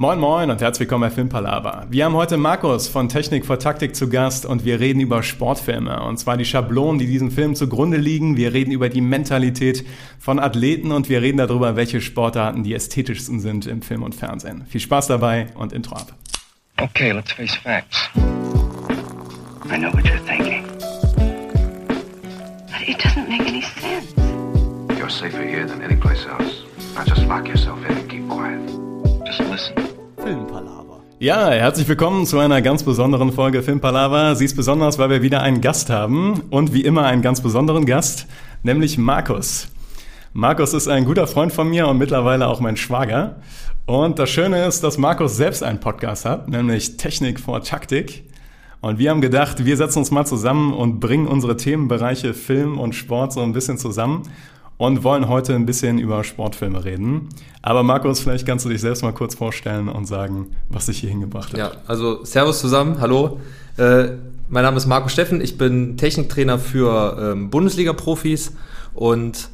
Moin Moin und herzlich willkommen bei Filmpalava. Wir haben heute Markus von Technik vor Taktik zu Gast und wir reden über Sportfilme und zwar die Schablonen, die diesem Film zugrunde liegen. Wir reden über die Mentalität von Athleten und wir reden darüber, welche Sportarten die ästhetischsten sind im Film und Fernsehen. Viel Spaß dabei und Intro ab. Okay, let's face facts. I know what you're thinking. But it doesn't make any sense. You're safer here than any place else. Now just lock yourself in and keep quiet. Just listen. Filmpalava. Ja, herzlich willkommen zu einer ganz besonderen Folge Filmpalava. Sie ist besonders, weil wir wieder einen Gast haben und wie immer einen ganz besonderen Gast, nämlich Markus. Markus ist ein guter Freund von mir und mittlerweile auch mein Schwager. Und das Schöne ist, dass Markus selbst einen Podcast hat, nämlich Technik vor Taktik. Und wir haben gedacht, wir setzen uns mal zusammen und bringen unsere Themenbereiche Film und Sport so ein bisschen zusammen und wollen heute ein bisschen über Sportfilme reden. Aber Markus, vielleicht kannst du dich selbst mal kurz vorstellen und sagen, was dich hier hingebracht hat. Ja, also Servus zusammen, hallo. Äh, mein Name ist Marco Steffen, ich bin Techniktrainer für ähm, Bundesliga-Profis und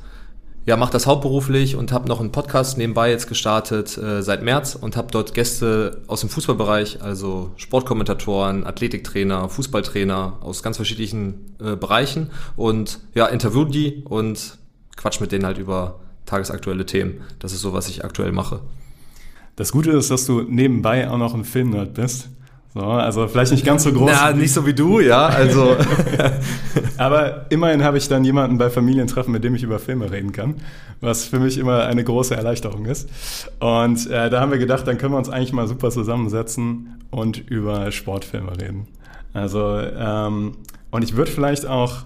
ja, mache das hauptberuflich und habe noch einen Podcast nebenbei jetzt gestartet äh, seit März und habe dort Gäste aus dem Fußballbereich, also Sportkommentatoren, Athletiktrainer, Fußballtrainer aus ganz verschiedenen äh, Bereichen und ja, interview die und quatsch mit denen halt über tagesaktuelle Themen. Das ist so, was ich aktuell mache. Das Gute ist, dass du nebenbei auch noch ein Filmnerd bist. So, also vielleicht nicht ganz so groß. Na, nicht so wie du, ja. Also. Aber immerhin habe ich dann jemanden bei Familientreffen, mit dem ich über Filme reden kann, was für mich immer eine große Erleichterung ist. Und äh, da haben wir gedacht, dann können wir uns eigentlich mal super zusammensetzen und über Sportfilme reden. Also, ähm, und ich würde vielleicht auch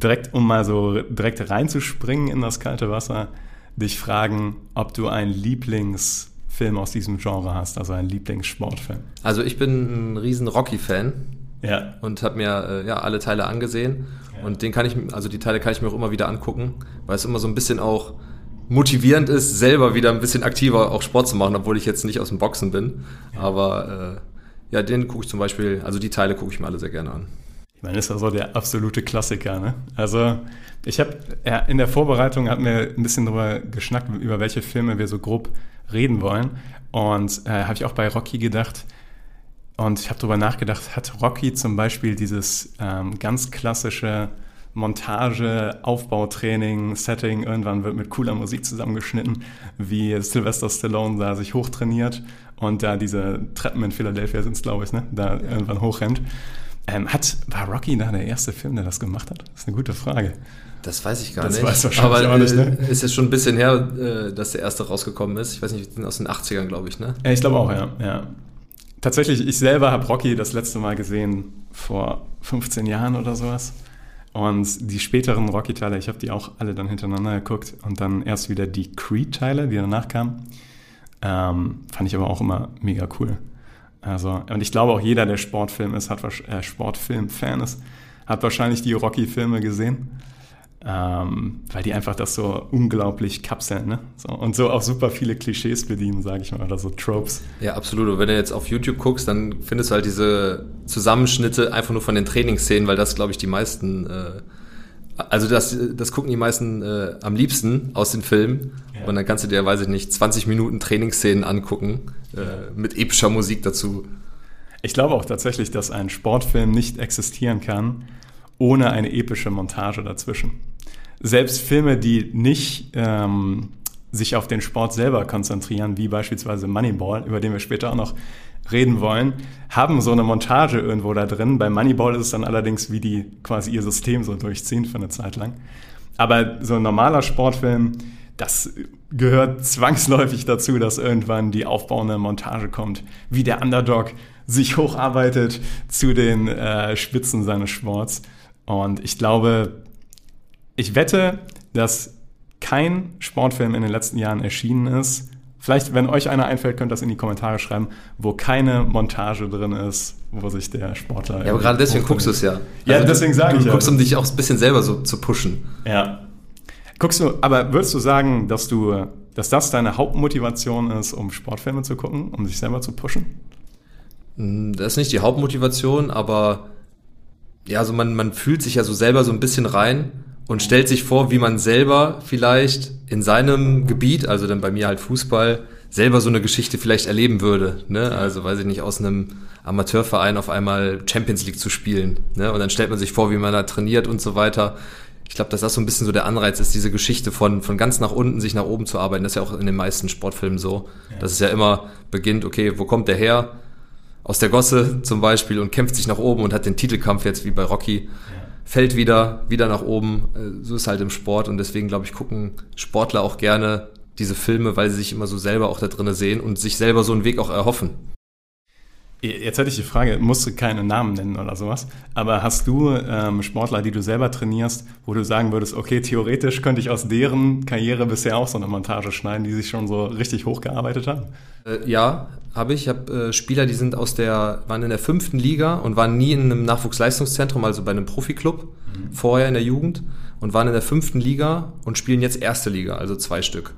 direkt, um mal so direkt reinzuspringen in das kalte Wasser, dich fragen, ob du einen Lieblingsfilm aus diesem Genre hast, also einen Lieblingssportfilm. Also ich bin ein riesen Rocky-Fan. Ja. Und habe mir äh, ja alle Teile angesehen. Ja. Und den kann ich, also die Teile kann ich mir auch immer wieder angucken, weil es immer so ein bisschen auch motivierend ist, selber wieder ein bisschen aktiver auch Sport zu machen, obwohl ich jetzt nicht aus dem Boxen bin. Ja. Aber äh, ja, den gucke ich zum Beispiel, also die Teile gucke ich mir alle sehr gerne an. Meine, ist ja so der absolute Klassiker, ne? Also, ich habe ja, in der Vorbereitung hatten wir ein bisschen darüber geschnackt, über welche Filme wir so grob reden wollen. Und äh, habe ich auch bei Rocky gedacht. Und ich habe darüber nachgedacht, hat Rocky zum Beispiel dieses ähm, ganz klassische Montage, Aufbautraining, Setting, irgendwann wird mit cooler Musik zusammengeschnitten, wie Sylvester Stallone da sich hochtrainiert und da diese Treppen in Philadelphia sind es, glaube ich, ne? da ja. irgendwann hochrennt. Ähm, hat, war Rocky da der erste Film, der das gemacht hat? Das ist eine gute Frage. Das weiß ich gar das nicht. Weiß wahrscheinlich Aber auch nicht, ne? ist jetzt schon ein bisschen her, äh, dass der erste rausgekommen ist. Ich weiß nicht, aus den 80ern, glaube ich, ne? Ja, ich glaube auch, ja. ja. Tatsächlich, ich selber habe Rocky das letzte Mal gesehen vor 15 Jahren oder sowas. Und die späteren Rocky-Teile, ich habe die auch alle dann hintereinander geguckt und dann erst wieder die Creed-Teile, die danach kamen. Ähm, fand ich aber auch immer mega cool. Also, und ich glaube auch jeder, der Sportfilm ist, hat äh, Sportfilm-Fan ist, hat wahrscheinlich die Rocky-Filme gesehen. Ähm, weil die einfach das so unglaublich kapseln, ne? So, und so auch super viele Klischees bedienen, sage ich mal, oder so Tropes. Ja, absolut. Und wenn du jetzt auf YouTube guckst, dann findest du halt diese Zusammenschnitte einfach nur von den Trainingsszenen, weil das, glaube ich, die meisten äh, also das, das gucken die meisten äh, am liebsten aus den Filmen. Ja. Und dann kannst du dir, weiß ich nicht, 20 Minuten Trainingsszenen angucken äh, mit epischer Musik dazu. Ich glaube auch tatsächlich, dass ein Sportfilm nicht existieren kann ohne eine epische Montage dazwischen. Selbst Filme, die nicht ähm, sich auf den Sport selber konzentrieren, wie beispielsweise Moneyball, über den wir später auch noch reden wollen, haben so eine Montage irgendwo da drin. Bei Moneyball ist es dann allerdings, wie die quasi ihr System so durchziehen für eine Zeit lang. Aber so ein normaler Sportfilm, das gehört zwangsläufig dazu, dass irgendwann die aufbauende Montage kommt, wie der Underdog sich hocharbeitet zu den äh, Spitzen seines Sports. Und ich glaube, ich wette, dass kein Sportfilm in den letzten Jahren erschienen ist, Vielleicht, wenn euch einer einfällt, könnt ihr das in die Kommentare schreiben, wo keine Montage drin ist, wo sich der Sportler. Ja, aber gerade deswegen guckst du es ja. Ja, also deswegen sage ich. Du guckst, um dich auch ein bisschen selber so zu pushen. Ja. Guckst du, aber würdest du sagen, dass du, dass das deine Hauptmotivation ist, um Sportfilme zu gucken, um sich selber zu pushen? Hm, das ist nicht die Hauptmotivation, aber ja, also man, man fühlt sich ja so selber so ein bisschen rein und stellt sich vor, wie man selber vielleicht in seinem Gebiet, also dann bei mir halt Fußball, selber so eine Geschichte vielleicht erleben würde. Ne? Also weiß ich nicht, aus einem Amateurverein auf einmal Champions League zu spielen. Ne? Und dann stellt man sich vor, wie man da trainiert und so weiter. Ich glaube, dass das so ein bisschen so der Anreiz ist, diese Geschichte von, von ganz nach unten sich nach oben zu arbeiten. Das ist ja auch in den meisten Sportfilmen so. Ja. Dass es ja immer beginnt, okay, wo kommt der her? Aus der Gosse zum Beispiel und kämpft sich nach oben und hat den Titelkampf jetzt wie bei Rocky. Ja. Fällt wieder, wieder nach oben. Äh, so ist halt im Sport und deswegen, glaube ich, gucken Sportler auch gerne diese Filme, weil sie sich immer so selber auch da drinne sehen und sich selber so einen Weg auch erhoffen. Jetzt hätte ich die Frage, musst du keine Namen nennen oder sowas, aber hast du ähm, Sportler, die du selber trainierst, wo du sagen würdest, okay, theoretisch könnte ich aus deren Karriere bisher auch so eine Montage schneiden, die sich schon so richtig hochgearbeitet haben? Äh, ja, habe ich. Ich habe äh, Spieler, die sind aus der, waren in der fünften Liga und waren nie in einem Nachwuchsleistungszentrum, also bei einem Profiklub, mhm. vorher in der Jugend und waren in der fünften Liga und spielen jetzt erste Liga, also zwei Stück.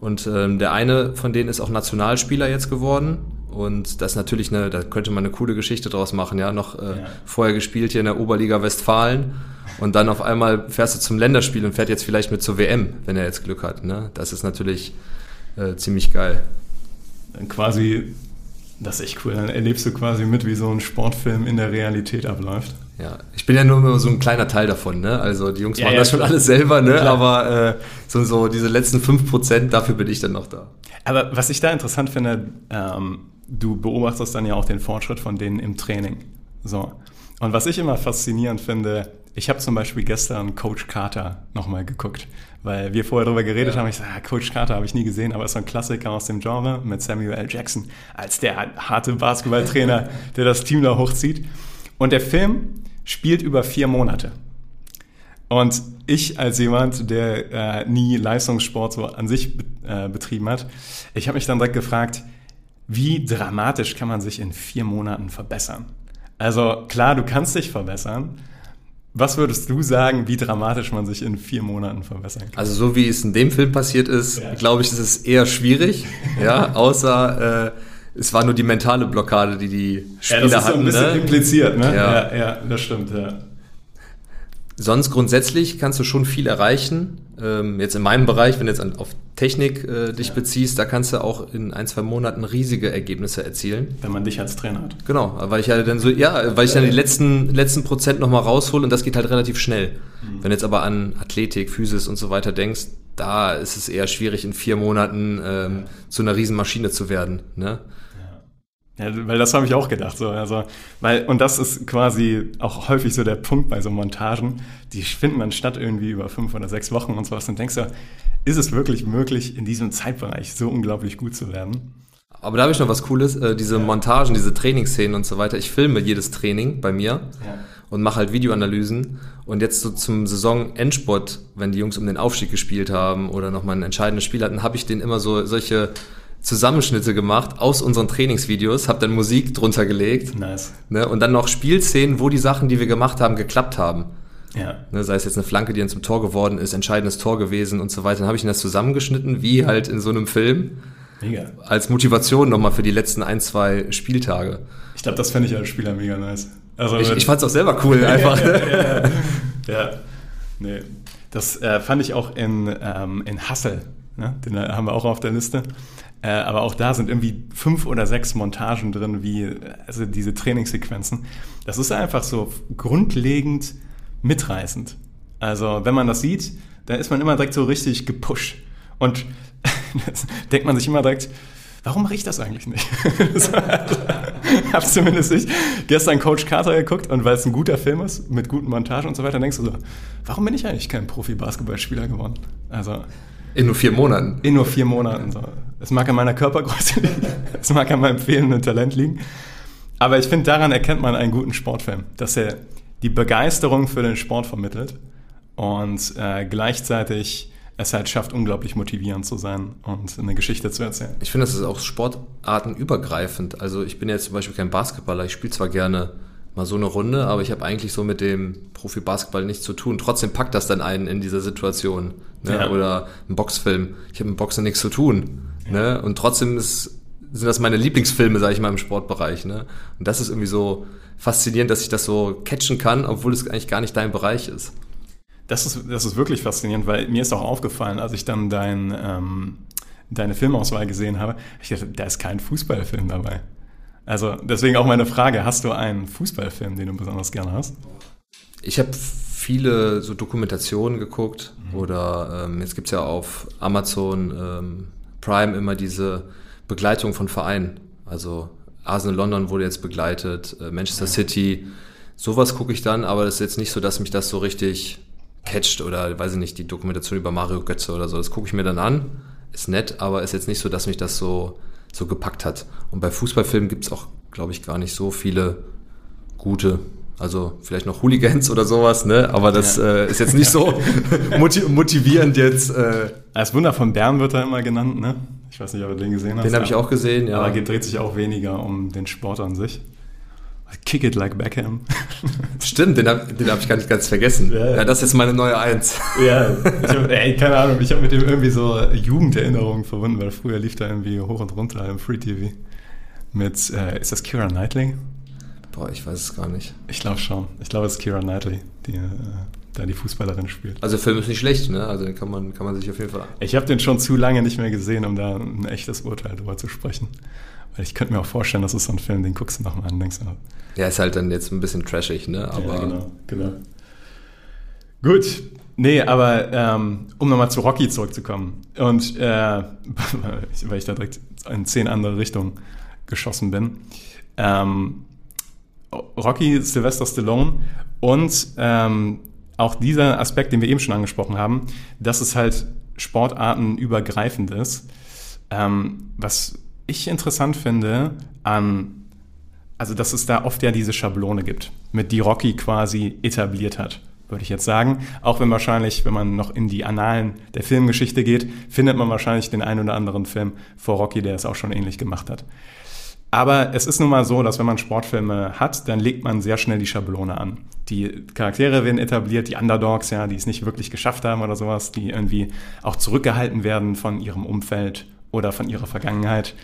Und ähm, der eine von denen ist auch Nationalspieler jetzt geworden und das ist natürlich eine, da könnte man eine coole Geschichte draus machen, ja. Noch äh, ja. vorher gespielt hier in der Oberliga Westfalen und dann auf einmal fährst du zum Länderspiel und fährt jetzt vielleicht mit zur WM, wenn er jetzt Glück hat. Ne? Das ist natürlich äh, ziemlich geil. Dann quasi, das ist echt cool, dann erlebst du quasi mit, wie so ein Sportfilm in der Realität abläuft. Ja, ich bin ja nur so ein kleiner Teil davon, ne? Also die Jungs ja, machen ja, das schon alles selber, ne? Klar. Aber äh, so, so diese letzten 5%, dafür bin ich dann noch da. Aber was ich da interessant finde, ähm, du beobachtest dann ja auch den Fortschritt von denen im Training. So. Und was ich immer faszinierend finde, ich habe zum Beispiel gestern Coach Carter nochmal geguckt, weil wir vorher darüber geredet ja. haben. Ich sage, ah, Coach Carter habe ich nie gesehen, aber ist so ein Klassiker aus dem Genre mit Samuel L. Jackson als der harte Basketballtrainer, der das Team da hochzieht. Und der Film spielt über vier Monate. Und ich als jemand, der äh, nie Leistungssport so an sich äh, betrieben hat, ich habe mich dann direkt gefragt, wie dramatisch kann man sich in vier Monaten verbessern? Also klar, du kannst dich verbessern. Was würdest du sagen, wie dramatisch man sich in vier Monaten verbessern kann? Also so wie es in dem Film passiert ist, ja. glaube ich, ist es eher schwierig. ja, außer äh, es war nur die mentale Blockade, die die Spieler hatten. Ja, das ist so ein bisschen ne? impliziert, ne? Ja. ja, ja, das stimmt, ja. Sonst grundsätzlich kannst du schon viel erreichen. Ähm, jetzt in meinem Bereich, wenn du jetzt an, auf Technik äh, dich ja. beziehst, da kannst du auch in ein, zwei Monaten riesige Ergebnisse erzielen. Wenn man dich als Trainer hat. Genau, weil ich ja dann so, ja, weil ich dann die letzten, letzten Prozent nochmal raushole und das geht halt relativ schnell. Mhm. Wenn du jetzt aber an Athletik, Physis und so weiter denkst, da ist es eher schwierig, in vier Monaten ähm, zu einer Riesenmaschine zu werden. Ne? Ja, weil das habe ich auch gedacht. So. Also, weil, und das ist quasi auch häufig so der Punkt bei so Montagen. Die finden dann statt irgendwie über fünf oder sechs Wochen und sowas. Und denkst du, ist es wirklich möglich, in diesem Zeitbereich so unglaublich gut zu werden? Aber da habe ich noch was Cooles, äh, diese ja. Montagen, diese Trainingsszenen und so weiter. Ich filme jedes Training bei mir ja. und mache halt Videoanalysen. Und jetzt so zum Saisonendsport, wenn die Jungs um den Aufstieg gespielt haben oder nochmal ein entscheidendes Spiel hatten, habe ich denen immer so solche Zusammenschnitte gemacht aus unseren Trainingsvideos, habe dann Musik drunter gelegt. Nice. Ne, und dann noch Spielszenen, wo die Sachen, die wir gemacht haben, geklappt haben. Ja. Ne, sei es jetzt eine Flanke, die dann zum Tor geworden ist, entscheidendes Tor gewesen und so weiter. Dann habe ich das zusammengeschnitten, wie halt in so einem Film. Mega. Als Motivation nochmal für die letzten ein, zwei Spieltage. Ich glaube, das fände ich als Spieler mega nice. Also, ich ich fand es auch selber cool, einfach. ja, ja, ja, ja, nee. Das äh, fand ich auch in, ähm, in Hassel. Ne? Den haben wir auch auf der Liste. Äh, aber auch da sind irgendwie fünf oder sechs Montagen drin, wie also diese Trainingssequenzen. Das ist einfach so grundlegend mitreißend. Also wenn man das sieht, dann ist man immer direkt so richtig gepusht. Und denkt man sich immer direkt, warum mache ich das eigentlich nicht? so, hab zumindest ich gestern Coach Carter geguckt und weil es ein guter Film ist, mit guten Montagen und so weiter, denkst du so, warum bin ich eigentlich kein Profi-Basketballspieler geworden? Also in nur vier Monaten. In nur vier Monaten. So. Es mag an meiner Körpergröße liegen, es mag an meinem fehlenden Talent liegen. Aber ich finde, daran erkennt man einen guten Sportfilm, dass er die Begeisterung für den Sport vermittelt und äh, gleichzeitig es halt schafft, unglaublich motivierend zu sein und eine Geschichte zu erzählen. Ich finde, das ist auch sportartenübergreifend. Also ich bin jetzt zum Beispiel kein Basketballer, ich spiele zwar gerne mal so eine Runde, aber ich habe eigentlich so mit dem Profi-Basketball nichts zu tun. Trotzdem packt das dann einen in dieser Situation. Ne? Ja. Oder ein Boxfilm. Ich habe mit Boxen nichts zu tun. Ja. Ne? Und trotzdem ist, sind das meine Lieblingsfilme, sage ich mal, im Sportbereich. Ne? Und das ist irgendwie so faszinierend, dass ich das so catchen kann, obwohl es eigentlich gar nicht dein Bereich ist. Das ist, das ist wirklich faszinierend, weil mir ist auch aufgefallen, als ich dann dein, ähm, deine Filmauswahl gesehen habe, ich dachte, da ist kein Fußballfilm dabei. Also deswegen auch meine Frage, hast du einen Fußballfilm, den du besonders gerne hast? Ich habe viele so Dokumentationen geguckt mhm. oder ähm, jetzt gibt's ja auf Amazon ähm, Prime immer diese Begleitung von Vereinen. Also Arsenal London wurde jetzt begleitet, äh, Manchester ja. City. Sowas gucke ich dann, aber das ist jetzt nicht so, dass mich das so richtig catcht oder weiß ich nicht, die Dokumentation über Mario Götze oder so. Das gucke ich mir dann an. Ist nett, aber ist jetzt nicht so, dass mich das so, so gepackt hat. Und bei Fußballfilmen gibt's auch, glaube ich, gar nicht so viele gute. Also vielleicht noch Hooligans oder sowas, ne? Aber das ja. äh, ist jetzt nicht so motivierend jetzt. Äh. Das Wunder von Bern wird da immer genannt, ne? Ich weiß nicht, ob du den gesehen hast. Den habe ich auch gesehen, ja. Aber dreht sich auch weniger um den Sport an sich. Kick it like Beckham. Stimmt, den habe hab ich gar nicht ganz vergessen. Ja, ja, das ist meine neue Eins. Ja, ich hab, ey, keine Ahnung, ich habe mit dem irgendwie so Jugenderinnerungen verbunden, weil früher lief da irgendwie hoch und runter im Free TV. Mit, äh, ist das Kira Knightley? Boah, ich weiß es gar nicht. Ich glaube schon. Ich glaube, es ist Kira Knightley, die äh, da die Fußballerin spielt. Also der Film ist nicht schlecht, ne? Also den kann man, kann man sich auf jeden Fall. Ich habe den schon zu lange nicht mehr gesehen, um da ein echtes Urteil drüber zu sprechen. Weil ich könnte mir auch vorstellen, das ist so ein Film, den guckst du nochmal an denkst, oh. Ja, ist halt dann jetzt ein bisschen trashig, ne? Aber ja, genau, genau. Gut, nee, aber ähm, um nochmal zu Rocky zurückzukommen und äh, weil ich da direkt in zehn andere Richtungen geschossen bin. Ähm, Rocky, Sylvester Stallone und ähm, auch dieser Aspekt, den wir eben schon angesprochen haben, dass es halt sportartenübergreifend ist. Ähm, was ich interessant finde an, also dass es da oft ja diese Schablone gibt, mit die Rocky quasi etabliert hat, würde ich jetzt sagen. Auch wenn wahrscheinlich, wenn man noch in die Annalen der Filmgeschichte geht, findet man wahrscheinlich den einen oder anderen Film vor Rocky, der es auch schon ähnlich gemacht hat. Aber es ist nun mal so, dass wenn man Sportfilme hat, dann legt man sehr schnell die Schablone an. Die Charaktere werden etabliert, die Underdogs, ja, die es nicht wirklich geschafft haben oder sowas, die irgendwie auch zurückgehalten werden von ihrem Umfeld oder von ihrer Vergangenheit.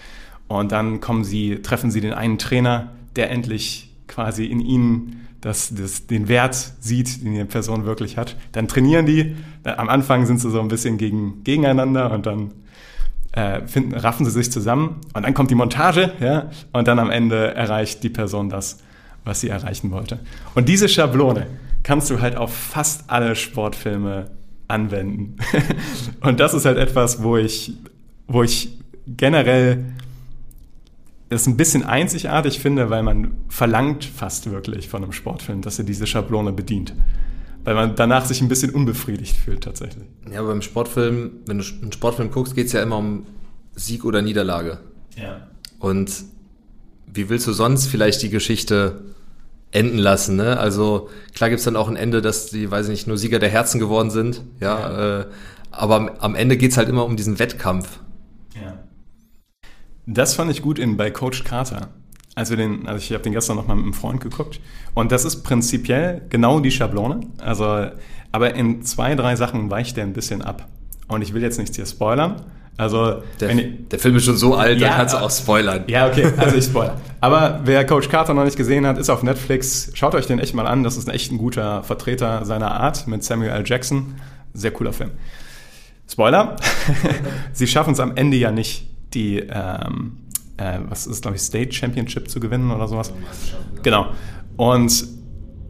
Und dann kommen sie, treffen sie den einen Trainer, der endlich quasi in ihnen das, das, den Wert sieht, den die Person wirklich hat. Dann trainieren die. Am Anfang sind sie so ein bisschen gegen, gegeneinander und dann äh, finden, raffen sie sich zusammen und dann kommt die Montage, ja, und dann am Ende erreicht die Person das, was sie erreichen wollte. Und diese Schablone kannst du halt auf fast alle Sportfilme anwenden. und das ist halt etwas, wo ich, wo ich generell das ein bisschen einzigartig finde, weil man verlangt fast wirklich von einem Sportfilm, dass er diese Schablone bedient weil man danach sich ein bisschen unbefriedigt fühlt tatsächlich. Ja, aber beim Sportfilm, wenn du einen Sportfilm guckst, geht es ja immer um Sieg oder Niederlage. Ja. Und wie willst du sonst vielleicht die Geschichte enden lassen? Ne? Also klar gibt es dann auch ein Ende, dass die, weiß ich nicht, nur Sieger der Herzen geworden sind. Ja, ja. Äh, aber am Ende geht es halt immer um diesen Wettkampf. Ja. Das fand ich gut in bei Coach Carter. Also, den, also ich habe den gestern noch mal mit einem Freund geguckt. Und das ist prinzipiell genau die Schablone. Also, aber in zwei, drei Sachen weicht der ein bisschen ab. Und ich will jetzt nichts hier spoilern. Also, der, ich, der Film ist schon so alt, ja, da kannst du auch spoilern. Ja, okay, also ich spoilere. Aber wer Coach Carter noch nicht gesehen hat, ist auf Netflix. Schaut euch den echt mal an. Das ist ein echt ein guter Vertreter seiner Art mit Samuel L. Jackson. Sehr cooler Film. Spoiler. Sie schaffen es am Ende ja nicht, die, ähm, äh, was ist, glaube ich, State Championship zu gewinnen oder sowas. Genau. Und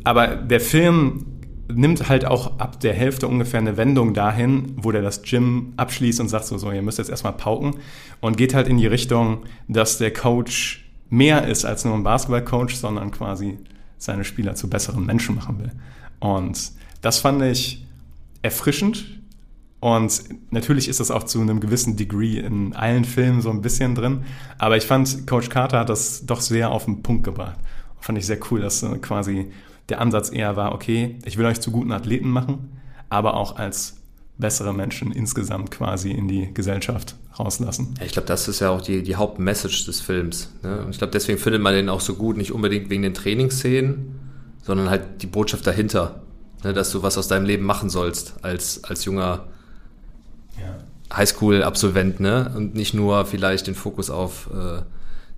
aber der Film nimmt halt auch ab der Hälfte ungefähr eine Wendung dahin, wo der das Gym abschließt und sagt so, so, ihr müsst jetzt erstmal pauken und geht halt in die Richtung, dass der Coach mehr ist als nur ein Basketballcoach, sondern quasi seine Spieler zu besseren Menschen machen will. Und das fand ich erfrischend, und natürlich ist das auch zu einem gewissen Degree in allen Filmen so ein bisschen drin. Aber ich fand, Coach Carter hat das doch sehr auf den Punkt gebracht. Fand ich sehr cool, dass quasi der Ansatz eher war, okay, ich will euch zu guten Athleten machen, aber auch als bessere Menschen insgesamt quasi in die Gesellschaft rauslassen. Ja, ich glaube, das ist ja auch die, die Hauptmessage des Films. Ne? Und ich glaube, deswegen findet man den auch so gut, nicht unbedingt wegen den Trainingsszenen, sondern halt die Botschaft dahinter, ne? dass du was aus deinem Leben machen sollst als, als junger Highschool-Absolvent, ne? Und nicht nur vielleicht den Fokus auf äh,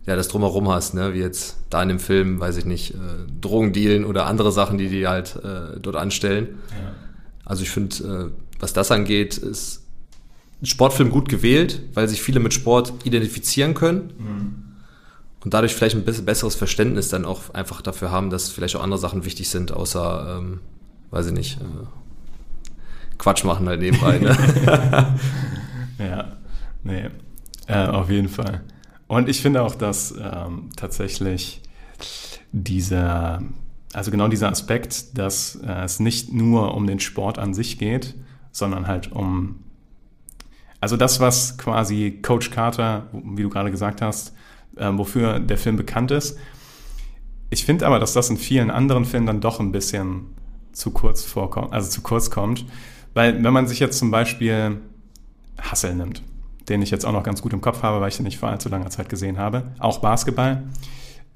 ja, das drumherum hast, ne? Wie jetzt da in dem Film, weiß ich nicht, äh, Drogendealen oder andere Sachen, die die halt äh, dort anstellen. Ja. Also ich finde, äh, was das angeht, ist Sportfilm gut gewählt, weil sich viele mit Sport identifizieren können. Und dadurch vielleicht ein bisschen besseres Verständnis dann auch einfach dafür haben, dass vielleicht auch andere Sachen wichtig sind, außer, ähm, weiß ich nicht, äh, Quatsch machen halt nebenbei. Ne? Ja, nee, äh, auf jeden Fall. Und ich finde auch, dass ähm, tatsächlich dieser, also genau dieser Aspekt, dass äh, es nicht nur um den Sport an sich geht, sondern halt um, also das, was quasi Coach Carter, wie du gerade gesagt hast, äh, wofür der Film bekannt ist. Ich finde aber, dass das in vielen anderen Filmen dann doch ein bisschen zu kurz vorkommt, also zu kurz kommt. Weil wenn man sich jetzt zum Beispiel Hassel nimmt, den ich jetzt auch noch ganz gut im Kopf habe, weil ich den nicht vor allzu langer Zeit gesehen habe. Auch Basketball.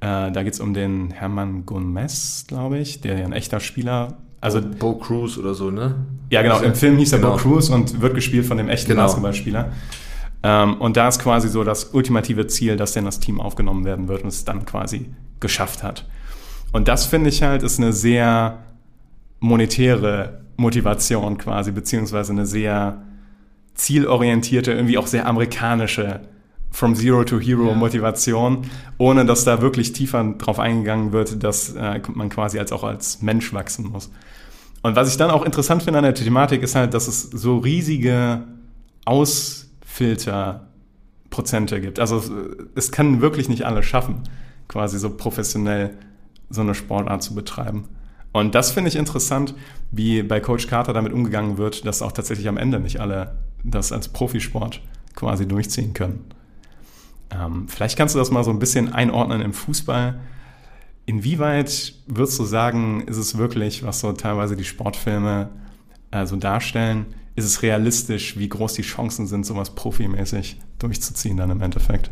Äh, da geht es um den Hermann Gomez, glaube ich, der ja ein echter Spieler. Also, Bo Cruz oder so, ne? ja, genau. Im Film hieß er Genau. Bo Cruz und wird gespielt von dem echten Genau. Basketballspieler. Ähm, und da ist quasi so das ultimative Ziel, dass der in das Team aufgenommen werden wird und es dann quasi geschafft hat. Und das finde ich halt ist eine sehr monetäre Motivation quasi, beziehungsweise eine sehr zielorientierte, irgendwie auch sehr amerikanische From Zero to Hero Motivation, ohne dass da wirklich tiefer drauf eingegangen wird, dass äh, man quasi als auch als Mensch wachsen muss. Und was ich dann auch interessant finde an der Thematik ist halt, dass es so riesige Ausfilterprozente gibt. Also es- es kann wirklich nicht alle schaffen, quasi so professionell so eine Sportart zu betreiben. Und das finde ich interessant, wie bei Coach Carter damit umgegangen wird, dass auch tatsächlich am Ende nicht alle das als Profisport quasi durchziehen können. Ähm, vielleicht kannst du das mal so ein bisschen einordnen im Fußball. Inwieweit würdest du sagen, ist es wirklich, was so teilweise die Sportfilme äh, so darstellen, ist es realistisch, wie groß die Chancen sind, sowas profimäßig durchzuziehen dann im Endeffekt?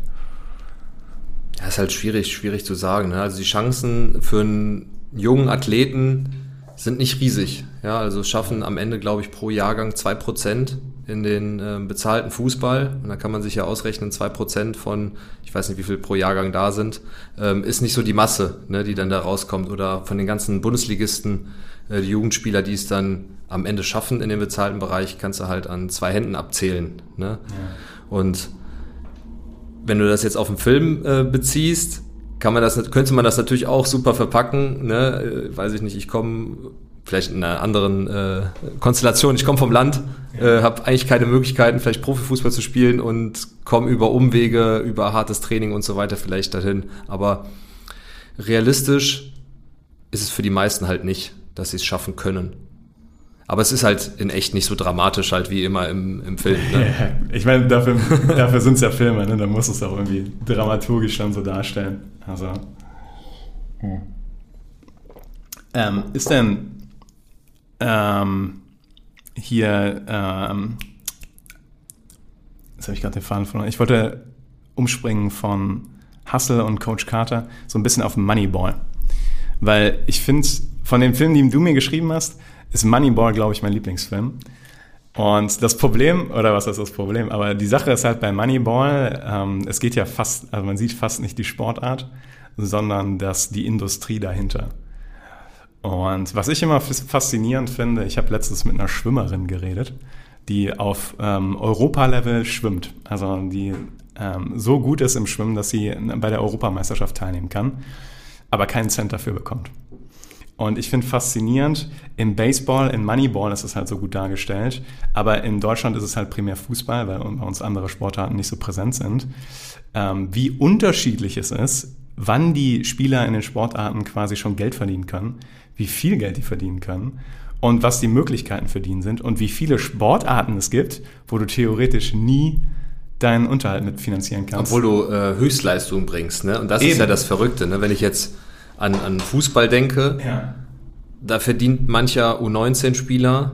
Ja, ist halt schwierig, schwierig zu sagen. Ne? Also die Chancen für einen jungen Athleten sind nicht riesig. Ja, also schaffen am Ende, glaube ich, pro Jahrgang 2% in den ähm, bezahlten Fußball. Und da kann man sich ja ausrechnen, 2% von, ich weiß nicht, wie viel pro Jahrgang da sind, ähm, ist nicht so die Masse, ne, die dann da rauskommt. Oder von den ganzen Bundesligisten, äh, die Jugendspieler, die es dann am Ende schaffen in dem bezahlten Bereich, kannst du halt an zwei Händen abzählen. Ne? Und wenn du das jetzt auf einen Film äh, beziehst, kann man das, könnte man das natürlich auch super verpacken. Ne? Äh, weiß ich nicht, ich komme vielleicht in einer anderen äh, Konstellation. Ich komme vom Land, äh, habe eigentlich keine Möglichkeiten, vielleicht Profifußball zu spielen und komme über Umwege, über hartes Training und so weiter vielleicht dahin. Aber realistisch ist es für die meisten halt nicht, dass sie es schaffen können. Aber es ist halt in echt nicht so dramatisch halt wie immer im, im Film. Ne? Ich meine, dafür, dafür sind es ja Filme, ne? da muss es auch irgendwie dramaturgisch dann so darstellen. Also. Ähm, ist denn ähm, hier, ähm, jetzt habe ich gerade den Faden verloren. Ich wollte umspringen von Hustle und Coach Carter so ein bisschen auf Moneyball. Weil ich finde, von den Filmen, die du mir geschrieben hast, ist Moneyball, glaube ich, mein Lieblingsfilm. Und das Problem, oder was ist das Problem? Aber die Sache ist halt bei Moneyball, ähm, es geht ja fast, also man sieht fast nicht die Sportart, sondern das, die Industrie dahinter. Und was ich immer faszinierend finde, ich habe letztens mit einer Schwimmerin geredet, die auf ähm, Europa-Level schwimmt. Also die ähm, so gut ist im Schwimmen, dass sie bei der Europameisterschaft teilnehmen kann, aber keinen Cent dafür bekommt. Und ich finde faszinierend, im Baseball, in Moneyball ist es halt so gut dargestellt, aber in Deutschland ist es halt primär Fußball, weil bei uns andere Sportarten nicht so präsent sind, ähm, wie unterschiedlich es ist, wann die Spieler in den Sportarten quasi schon Geld verdienen können, wie viel Geld die verdienen können und was die Möglichkeiten für die sind und wie viele Sportarten es gibt, wo du theoretisch nie deinen Unterhalt mit finanzieren kannst. Obwohl du äh, Höchstleistung bringst, ne? Und das ist Eben. ja das Verrückte, ne? Wenn ich jetzt an, an Fußball denke, ja. da verdient mancher U19-Spieler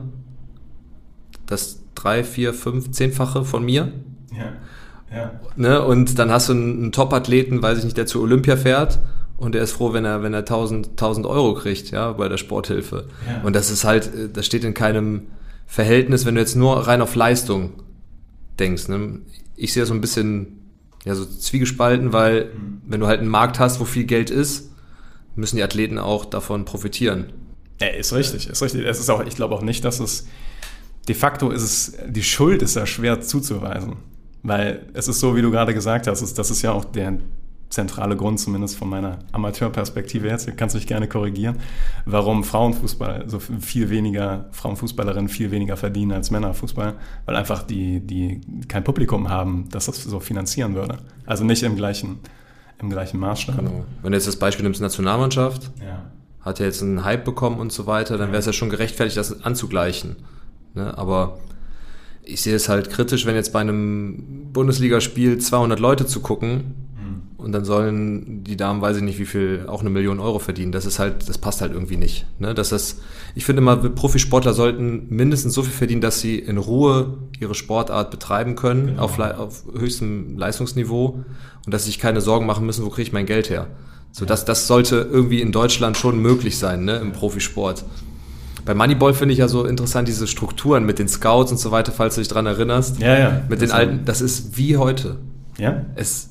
das drei, vier, fünf, zehnfache von mir. Ja. Ja. Ne? Und dann hast du einen, einen Top-Athleten, weiß ich nicht, der zu Olympia fährt und der ist froh, wenn er, wenn er 1000, 1000 Euro kriegt, ja, bei der Sporthilfe. Ja. Und das ist halt, äh, das steht in keinem Verhältnis, wenn du jetzt nur rein auf Leistung denkst. Ne? Ich sehe das so ein bisschen, ja, so zwiegespalten, weil wenn du halt einen Markt hast, wo viel Geld ist, müssen die Athleten auch davon profitieren. Ja, ist richtig, ist richtig. Es ist auch, ich glaube auch nicht, dass es de facto ist es, die Schuld ist ja schwer zuzuweisen. Weil es ist so, wie du gerade gesagt hast, ist, das ist ja auch der zentrale Grund, zumindest von meiner Amateurperspektive jetzt, kannst du mich gerne korrigieren, warum Frauenfußball so viel weniger, Frauenfußballerinnen viel weniger verdienen als Männerfußball, weil einfach die, die kein Publikum haben, das das so finanzieren würde. Also nicht im gleichen, im gleichen Maßstab. Genau. Wenn du jetzt das Beispiel nimmst, Nationalmannschaft, Ja. hat ja jetzt einen Hype bekommen und so weiter, dann wäre es ja schon gerechtfertigt, das anzugleichen. Ne? Aber ich sehe es halt kritisch, wenn jetzt bei einem Bundesligaspiel 200 Leute zu gucken und dann sollen die Damen, weiß ich nicht, wie viel, auch eine Million Euro verdienen. Das ist halt, das passt halt irgendwie nicht. Ne? Das, ich finde immer, Profisportler sollten mindestens so viel verdienen, dass sie in Ruhe ihre Sportart betreiben können, auf, lei- auf höchstem Leistungsniveau und dass sie sich keine Sorgen machen müssen, wo kriege ich mein Geld her. So, das, das sollte irgendwie in Deutschland schon möglich sein, ne, im Profisport. Bei Moneyball finde ich ja so interessant diese Strukturen mit den Scouts und so weiter, falls du dich dran erinnerst. Ja, ja. Mit den Das- alten, das ist wie heute. Ja? Es,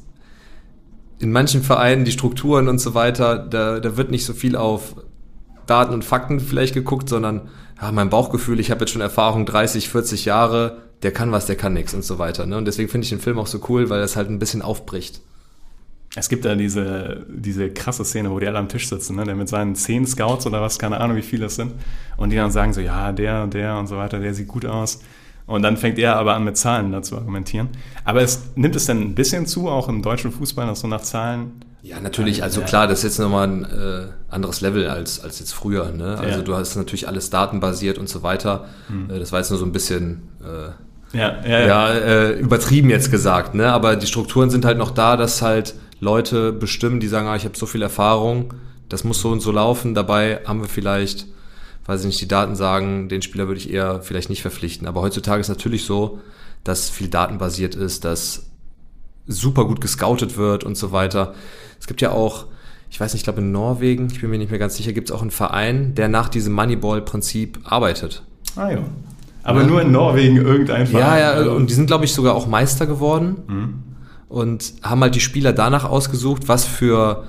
in manchen Vereinen, die Strukturen und so weiter, da, da wird nicht so viel auf Daten und Fakten vielleicht geguckt, sondern ja, mein Bauchgefühl, ich habe jetzt schon Erfahrung, 30, 40 Jahre, der kann was, der kann nichts und so weiter. Ne? Und deswegen finde ich den Film auch so cool, weil das halt ein bisschen aufbricht. Es gibt da diese, diese krasse Szene, wo die alle am Tisch sitzen, ne? der mit seinen zehn Scouts oder was, keine Ahnung, wie viele es sind, und die dann sagen so, ja, der der und so weiter, der sieht gut aus. Und dann fängt er aber an, mit Zahlen dazu argumentieren. Aber es nimmt es denn ein bisschen zu, auch im deutschen Fußball, dass so nach Zahlen. Ja, natürlich, also Ja. klar, das ist jetzt nochmal ein äh, anderes Level als, als jetzt früher. Ne? Also Ja. du hast natürlich alles datenbasiert und so weiter. Äh, das war jetzt nur so ein bisschen äh, Ja, ja, ja, äh, übertrieben jetzt gesagt, ne? Aber die Strukturen sind halt noch da, dass halt Leute bestimmen, die sagen, ah, ich habe so viel Erfahrung, das muss so und so laufen. Dabei haben wir vielleicht, weiß ich nicht, die Daten sagen, den Spieler würde ich eher vielleicht nicht verpflichten. Aber heutzutage ist natürlich so, dass viel datenbasiert ist, dass super gut gescoutet wird und so weiter. Es gibt ja auch, ich weiß nicht, ich glaube in Norwegen, ich bin mir nicht mehr ganz sicher, gibt es auch einen Verein, der nach diesem Moneyball-Prinzip arbeitet. Ah ja. Aber nur in Norwegen irgendein Ja, Verein. ja, Also- und die sind, glaube ich, sogar auch Meister geworden und haben halt die Spieler danach ausgesucht, was für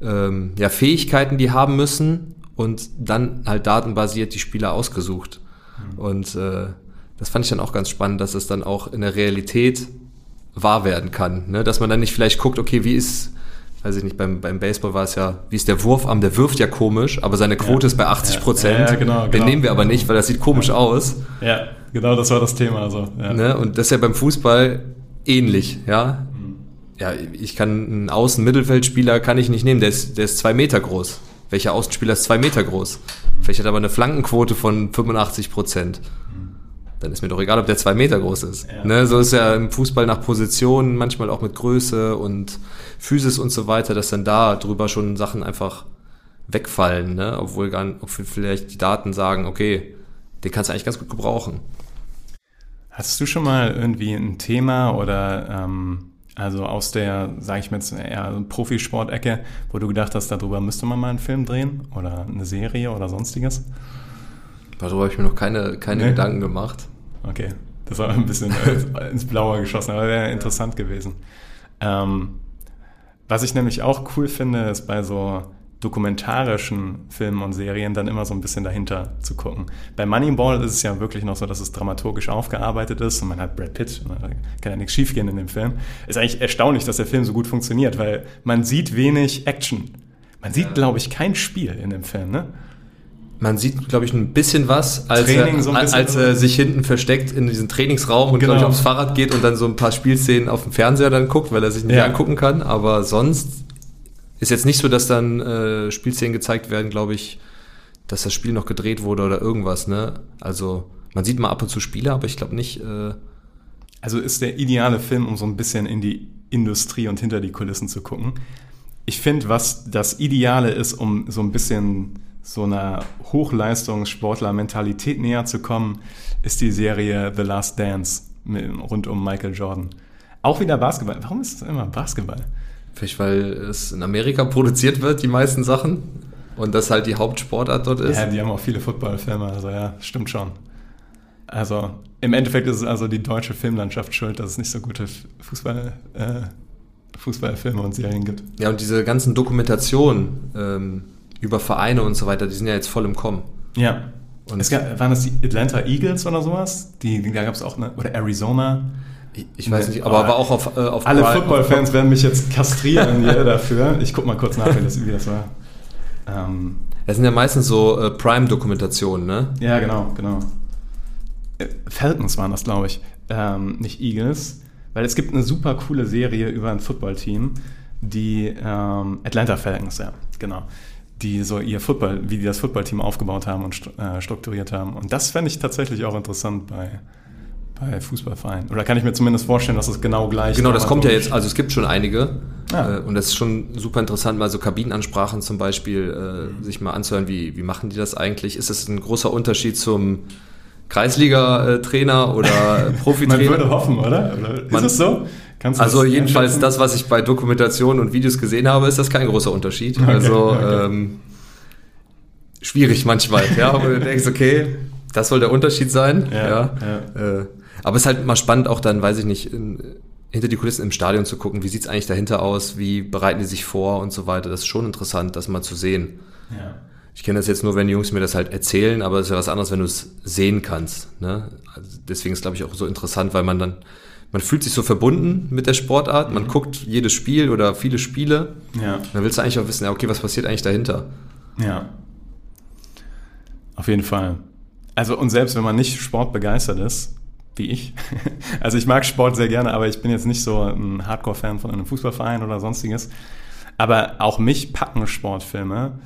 ähm, ja, Fähigkeiten die haben müssen und dann halt datenbasiert die Spieler ausgesucht. Und äh, das fand ich dann auch ganz spannend, dass es dann auch in der Realität wahr werden kann. Ne? Dass man dann nicht vielleicht guckt, okay, wie ist, weiß ich nicht, beim, beim Baseball war es ja, wie ist der Wurfarm, der wirft ja komisch, aber seine Quote Ja. ist bei 80 Ja, Prozent. ja, genau, Den genau. nehmen wir aber nicht, weil das sieht komisch aus. ja, genau, das war das Thema. Also, ja. Ne? Und das ist ja beim Fußball ähnlich, ja. Ja, ich kann einen Außen-Mittelfeldspieler kann ich nicht nehmen, der ist, der ist zwei Meter groß. Welcher Außenspieler ist zwei Meter groß? Vielleicht hat er aber eine Flankenquote von 85 Prozent. Dann ist mir doch egal, ob der zwei Meter groß ist. Ja. Ne? So ist ja im Fußball nach Positionen, manchmal auch mit Größe und Physis und so weiter, dass dann da drüber schon Sachen einfach wegfallen, ne? obwohl gar, obwohl vielleicht die Daten sagen, okay, den kannst du eigentlich ganz gut gebrauchen. Hast du schon mal irgendwie ein Thema oder ähm, also aus der, sage ich mal jetzt eher Profisport-Ecke, wo du gedacht hast, darüber müsste man mal einen Film drehen oder eine Serie oder sonstiges? Darüber habe ich mir noch keine, keine Nee. Gedanken gemacht. Okay, das war ein bisschen äh, ins Blaue geschossen, aber wäre interessant gewesen. Ähm, was ich nämlich auch cool finde, ist bei so dokumentarischen Filmen und Serien dann immer so ein bisschen dahinter zu gucken. Bei Moneyball ist es ja wirklich noch so, dass es dramaturgisch aufgearbeitet ist und man hat Brad Pitt, da kann ja nichts schiefgehen in dem Film. Ist eigentlich erstaunlich, dass der Film so gut funktioniert, weil man sieht wenig Action. Man sieht, glaube ich, kein Spiel in dem Film, ne? Man sieht, glaube ich, ein bisschen was, als, Training er, so bisschen als er sich hinten versteckt in diesem Trainingsraum und, Genau. glaube ich, aufs Fahrrad geht und dann so ein paar Spielszenen auf dem Fernseher dann guckt, weil er sich nicht Ja. angucken kann. Aber sonst ist jetzt nicht so, dass dann äh, Spielszenen gezeigt werden, glaube ich, dass das Spiel noch gedreht wurde oder irgendwas. Ne? Also man sieht mal ab und zu Spiele, aber ich glaube nicht. Äh, Also ist der ideale Film, um so ein bisschen in die Industrie und hinter die Kulissen zu gucken. Ich finde, was das Ideale ist, um so ein bisschen so einer Hochleistungssportler-Mentalität näher zu kommen, ist die Serie The Last Dance mit, rund um Michael Jordan. Auch wieder Basketball. Warum ist es immer Basketball? Vielleicht, weil es in Amerika produziert wird, die meisten Sachen. Und das halt die Hauptsportart dort ist. Ja, die haben auch viele Footballfilme, also ja, stimmt schon. Also im Endeffekt ist es also die deutsche Filmlandschaft schuld, dass es nicht so gute Fußball, äh, Fußballfilme und Serien gibt. Ja, und diese ganzen Dokumentationen ähm, über Vereine und so weiter, die sind ja jetzt voll im Kommen. Ja, Und Es gab, waren das die Atlanta Eagles oder sowas? Die, da gab es auch eine, oder Arizona. Ich, weiß nicht, aber war auch auf, äh, auf Alle Football-Fans werden mich jetzt kastrieren hier dafür. Ich guck mal kurz nach, wie das, wie das war. Ähm, Das sind ja meistens so äh, Prime-Dokumentationen, ne? ja, genau, genau. Äh, Falcons waren das, glaube ich. Ähm, nicht Eagles. Weil es gibt eine super coole Serie über ein Footballteam, die ähm, Atlanta Falcons, ja, genau. Die so ihr Football, wie die das Footballteam aufgebaut haben und äh, strukturiert haben. Und das fände ich tatsächlich auch interessant bei, bei Fußballvereinen. Oder kann ich mir zumindest vorstellen, dass es genau gleich Genau, das kommt ja jetzt, also es gibt schon einige. Ah. Äh, und das ist schon super interessant, mal so Kabinenansprachen zum Beispiel äh, sich mal anzuhören, wie, wie machen die das eigentlich? Ist es ein großer Unterschied zum Kreisliga-Trainer oder Man Profitrainer? würde hoffen, oder? oder Man- ist es so? Also das jedenfalls das, was ich bei Dokumentationen und Videos gesehen habe, ist das kein großer Unterschied. also okay. Ähm, schwierig manchmal, ja, wo du denkst, okay, das soll der Unterschied sein. Ja, Äh, aber es ist halt mal spannend, auch dann, weiß ich nicht, in, hinter die Kulissen im Stadion zu gucken, wie sieht's eigentlich dahinter aus, wie bereiten die sich vor und so weiter. Das ist schon interessant, das mal zu sehen. Ja. Ich kenne das jetzt nur, wenn die Jungs mir das halt erzählen, aber es ist ja was anderes, wenn du es sehen kannst. Ne? Also deswegen ist glaube ich auch so interessant, weil man dann, man fühlt sich so verbunden mit der Sportart, man guckt jedes Spiel oder viele Spiele. Ja. Dann willst du eigentlich auch wissen, ja, okay, was passiert eigentlich dahinter? Ja. Auf jeden Fall. Also, und selbst wenn man nicht sportbegeistert ist, wie ich, also ich mag Sport sehr gerne, aber ich bin jetzt nicht so ein Hardcore-Fan von einem Fußballverein oder sonstiges. Aber auch mich packen Sportfilme.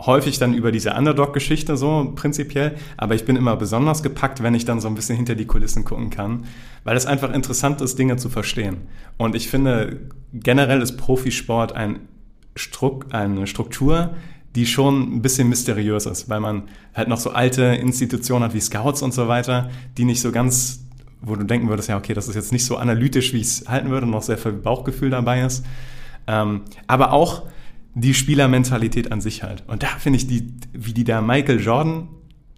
Häufig dann über diese Underdog-Geschichte so prinzipiell, aber ich bin immer besonders gepackt, wenn ich dann so ein bisschen hinter die Kulissen gucken kann, weil es einfach interessant ist, Dinge zu verstehen. Und ich finde, generell ist Profisport ein Struck, eine Struktur, die schon ein bisschen mysteriös ist, weil man halt noch so alte Institutionen hat wie Scouts und so weiter, die nicht so ganz, wo du denken würdest, ja, okay, das ist jetzt nicht so analytisch, wie ich es halten würde, noch sehr viel Bauchgefühl dabei ist. Ähm, aber auch die Spielermentalität an sich halt. Und da finde ich, die, wie die da Michael Jordan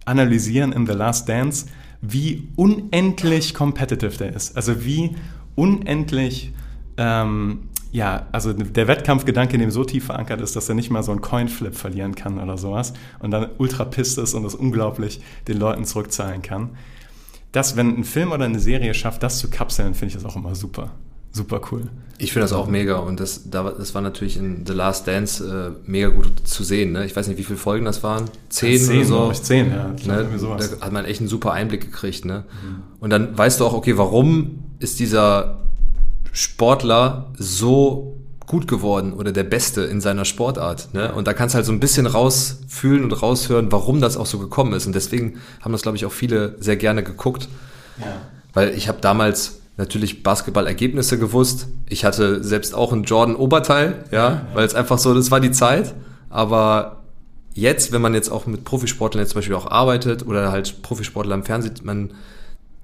analysieren in The Last Dance, wie unendlich competitive der ist. Also wie unendlich, ähm, ja, also der Wettkampfgedanke in dem so tief verankert ist, dass er nicht mal so einen Coinflip verlieren kann oder sowas und dann ultra pisst ist und das unglaublich den Leuten zurückzahlen kann. Das, wenn ein Film oder eine Serie schafft, das zu kapseln, finde ich das auch immer super. Super cool. Ich finde das auch mega und das, da, das war natürlich in The Last Dance äh, mega gut zu sehen. Ne? Ich weiß nicht, wie viele Folgen das waren. Zehn, Zehn, oder so. ich, zehn, ja. Ich Ne? Mhm. Da hat man echt einen super Einblick gekriegt. Ne? Und dann weißt du auch, okay, warum ist dieser Sportler so gut geworden oder der Beste in seiner Sportart. Ne? Und da kannst du halt so ein bisschen rausfühlen und raushören, warum das auch so gekommen ist. Und deswegen haben das, glaube ich, auch viele sehr gerne geguckt. Ja. Weil ich habe damals natürlich Basketballergebnisse gewusst. Ich hatte selbst auch ein Jordan-Oberteil, ja, weil es einfach so, das war die Zeit. Aber jetzt, wenn man jetzt auch mit Profisportlern jetzt zum Beispiel auch arbeitet oder halt Profisportler im Fernsehen, man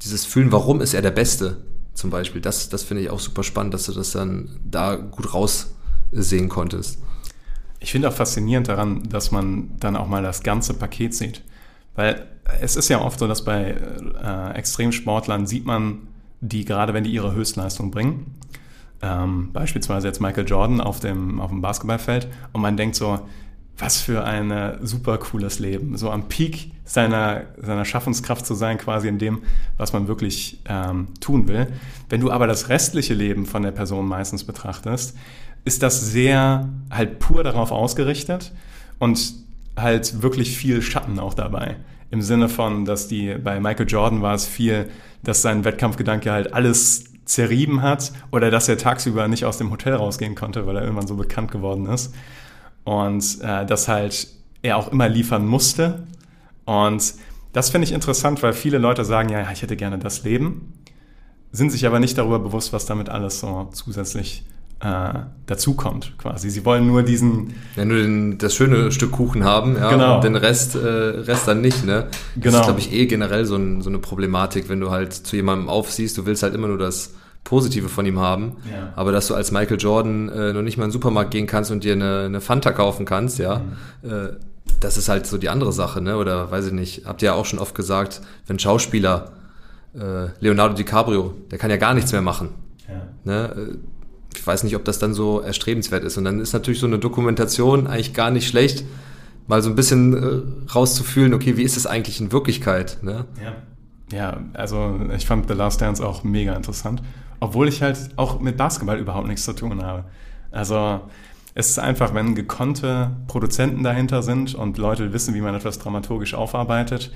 dieses Fühlen, warum ist er der Beste zum Beispiel, das, das finde ich auch super spannend, dass du das dann da gut raussehen konntest. Ich finde auch faszinierend daran, dass man dann auch mal das ganze Paket sieht. Weil es ist ja oft so, dass bei äh, Extremsportlern sieht man die, gerade wenn die ihre Höchstleistung bringen, ähm, beispielsweise jetzt Michael Jordan auf dem, auf dem Basketballfeld, und man denkt so, was für ein super cooles Leben. So am Peak seiner, seiner Schaffenskraft zu sein, quasi in dem, was man wirklich ähm, tun will. Wenn du aber das restliche Leben von der Person meistens betrachtest, ist das sehr halt pur darauf ausgerichtet und halt wirklich viel Schatten auch dabei. Im Sinne von, dass die, bei Michael Jordan war es viel, dass sein Wettkampfgedanke halt alles zerrieben hat oder dass er tagsüber nicht aus dem Hotel rausgehen konnte, weil er irgendwann so bekannt geworden ist. Und äh, dass halt er auch immer liefern musste. Und das finde ich interessant, weil viele Leute sagen, ja, ich hätte gerne das Leben, sind sich aber nicht darüber bewusst, was damit alles so zusätzlich äh, dazukommt, quasi. Sie wollen nur diesen, Ja, nur den, das schöne Stück Kuchen haben, ja, Genau. und den Rest, äh, Rest dann nicht, ne? Das Genau. ist, glaube ich, eh generell so, ein, so eine Problematik, wenn du halt zu jemandem aufsiehst, du willst halt immer nur das Positive von ihm haben, Ja. aber dass du als Michael Jordan äh, noch nicht mal in den Supermarkt gehen kannst und dir eine, eine Fanta kaufen kannst, ja, Mhm. äh, das ist halt so die andere Sache, ne? Oder weiß ich nicht, habt ihr ja auch schon oft gesagt, wenn Schauspieler äh, Leonardo DiCaprio, der kann ja gar nichts mehr machen. ja. Ne? Äh, Ich weiß nicht, ob das dann so erstrebenswert ist. Und dann ist natürlich so eine Dokumentation eigentlich gar nicht schlecht, mal so ein bisschen äh, rauszufühlen, okay, wie ist es eigentlich in Wirklichkeit? Ne? Ja. Ja, also ich fand The Last Dance auch mega interessant, obwohl ich halt auch mit Basketball überhaupt nichts zu tun habe. Also es ist einfach, wenn gekonnte Produzenten dahinter sind und Leute wissen, wie man etwas dramaturgisch aufarbeitet,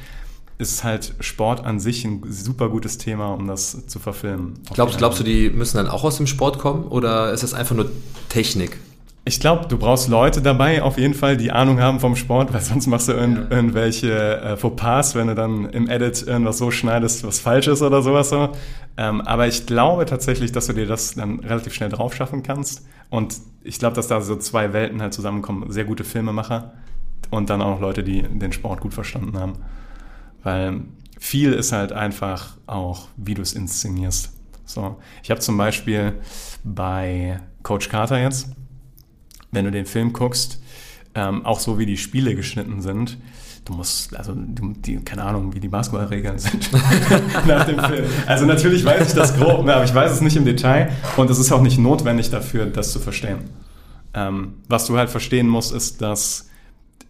ist halt Sport an sich ein super gutes Thema, um das zu verfilmen. Glaubst, glaubst du, die müssen dann auch aus dem Sport kommen oder ist das einfach nur Technik? Ich glaube, du brauchst Leute dabei, auf jeden Fall, die Ahnung haben vom Sport, weil sonst machst du irgend, Ja. irgendwelche äh, Fauxpas, wenn du dann im Edit irgendwas so schneidest, was falsch ist oder sowas so. Ähm, aber ich glaube tatsächlich, dass du dir das dann relativ schnell drauf schaffen kannst. Und ich glaube, dass da so zwei Welten halt zusammenkommen. Sehr gute Filmemacher und dann auch noch Leute, die den Sport gut verstanden haben. Weil viel ist halt einfach auch, wie du es inszenierst. So, ich habe zum Beispiel bei Coach Carter jetzt, wenn du den Film guckst, ähm, auch so wie die Spiele geschnitten sind, du musst, also du, die, keine Ahnung, wie die Basketballregeln sind nach dem Film. Also natürlich weiß ich das grob, ne, aber ich weiß es nicht im Detail und es ist auch nicht notwendig dafür, das zu verstehen. Ähm, was du halt verstehen musst, ist, dass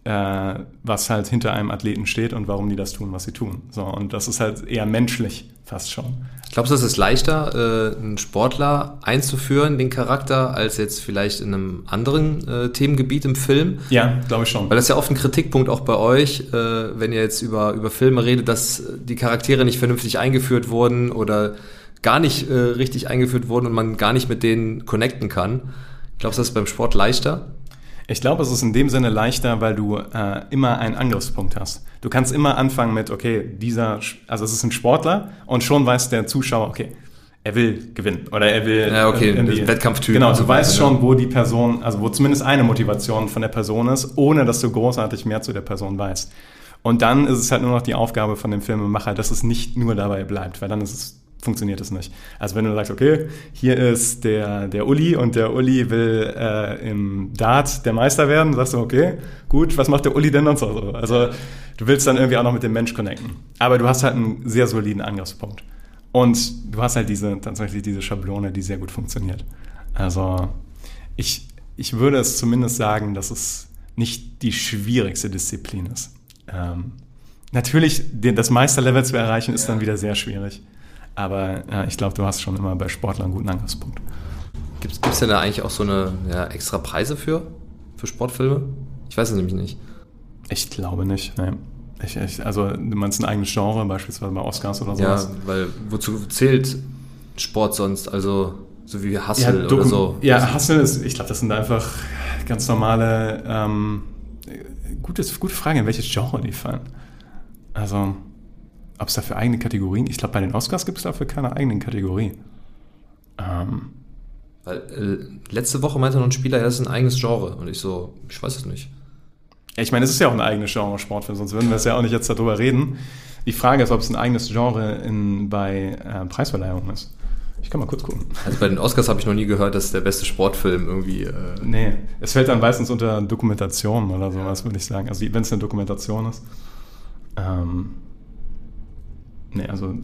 äh, was halt hinter einem Athleten steht und warum die das tun, was sie tun. So, und das ist halt eher menschlich fast schon. Glaubst du, es ist leichter, äh, einen Sportler einzuführen, den Charakter, als jetzt vielleicht in einem anderen äh, Themengebiet im Film? Ja, glaube ich schon. Weil das ist ja oft ein Kritikpunkt auch bei euch, äh, wenn ihr jetzt über, über Filme redet, dass die Charaktere nicht vernünftig eingeführt wurden oder gar nicht äh, richtig eingeführt wurden und man gar nicht mit denen connecten kann. Glaubst du, das ist beim Sport leichter? Ich glaube, es ist in dem Sinne leichter, weil du äh, immer einen Angriffspunkt hast. Du kannst immer anfangen mit, okay, dieser, also es ist ein Sportler und schon weiß der Zuschauer, okay, er will gewinnen oder er will Ja, okay, Wettkampftyp Genau, du so weißt schon, wo die Person, also wo zumindest eine Motivation von der Person ist, ohne dass du großartig mehr zu der Person weißt. Und dann ist es halt nur noch die Aufgabe von dem Filmemacher, dass es nicht nur dabei bleibt, weil dann ist es funktioniert es nicht. Also wenn du sagst, okay, hier ist der, der Uli und der Uli will äh, im Dart der Meister werden, sagst du, okay, gut, was macht der Uli denn sonst so? Also du willst dann irgendwie auch noch mit dem Mensch connecten. Aber du hast halt einen sehr soliden Angriffspunkt. Und du hast halt diese, tatsächlich diese Schablone, die sehr gut funktioniert. Also ich, ich würde es zumindest sagen, dass es nicht die schwierigste Disziplin ist. Ähm, natürlich, das Meisterlevel zu erreichen, ist dann wieder sehr schwierig. Aber äh, ich glaube, du hast schon immer bei Sportlern einen guten Angriffspunkt. Gibt es denn da eigentlich auch so eine ja, extra Preise für, für Sportfilme? Ich weiß es nämlich nicht. Ich glaube nicht. Nee. Ich, ich, also du meinst ein eigenes Genre, beispielsweise bei Oscars oder Ja, sowas? weil wozu zählt Sport sonst? Also so wie Hustle Doku- oder so. Ja, Hustle ist, ich glaube, das sind einfach ganz normale, ähm, gutes, gute Frage, in welches Genre die fallen. Also, ob es dafür eigene Kategorien, ich glaube, bei den Oscars gibt es dafür keine eigenen Kategorie. Ähm, Weil, äh, letzte Woche meinte noch ein Spieler, er ist ein eigenes Genre. Und ich so, ich weiß es nicht. ja, ich meine, es ist ja auch ein eigenes Genre Sportfilm, sonst würden wir es ja auch nicht jetzt darüber reden. Die Frage ist, ob es ein eigenes Genre in, bei äh, Preisverleihungen ist. Ich kann mal kurz gucken. Also bei den Oscars habe ich noch nie gehört, dass der beste Sportfilm irgendwie. Äh, Nee, es fällt dann meistens unter Dokumentation oder sowas, würde ich sagen. Also wenn es eine Dokumentation ist. Ähm, nee, also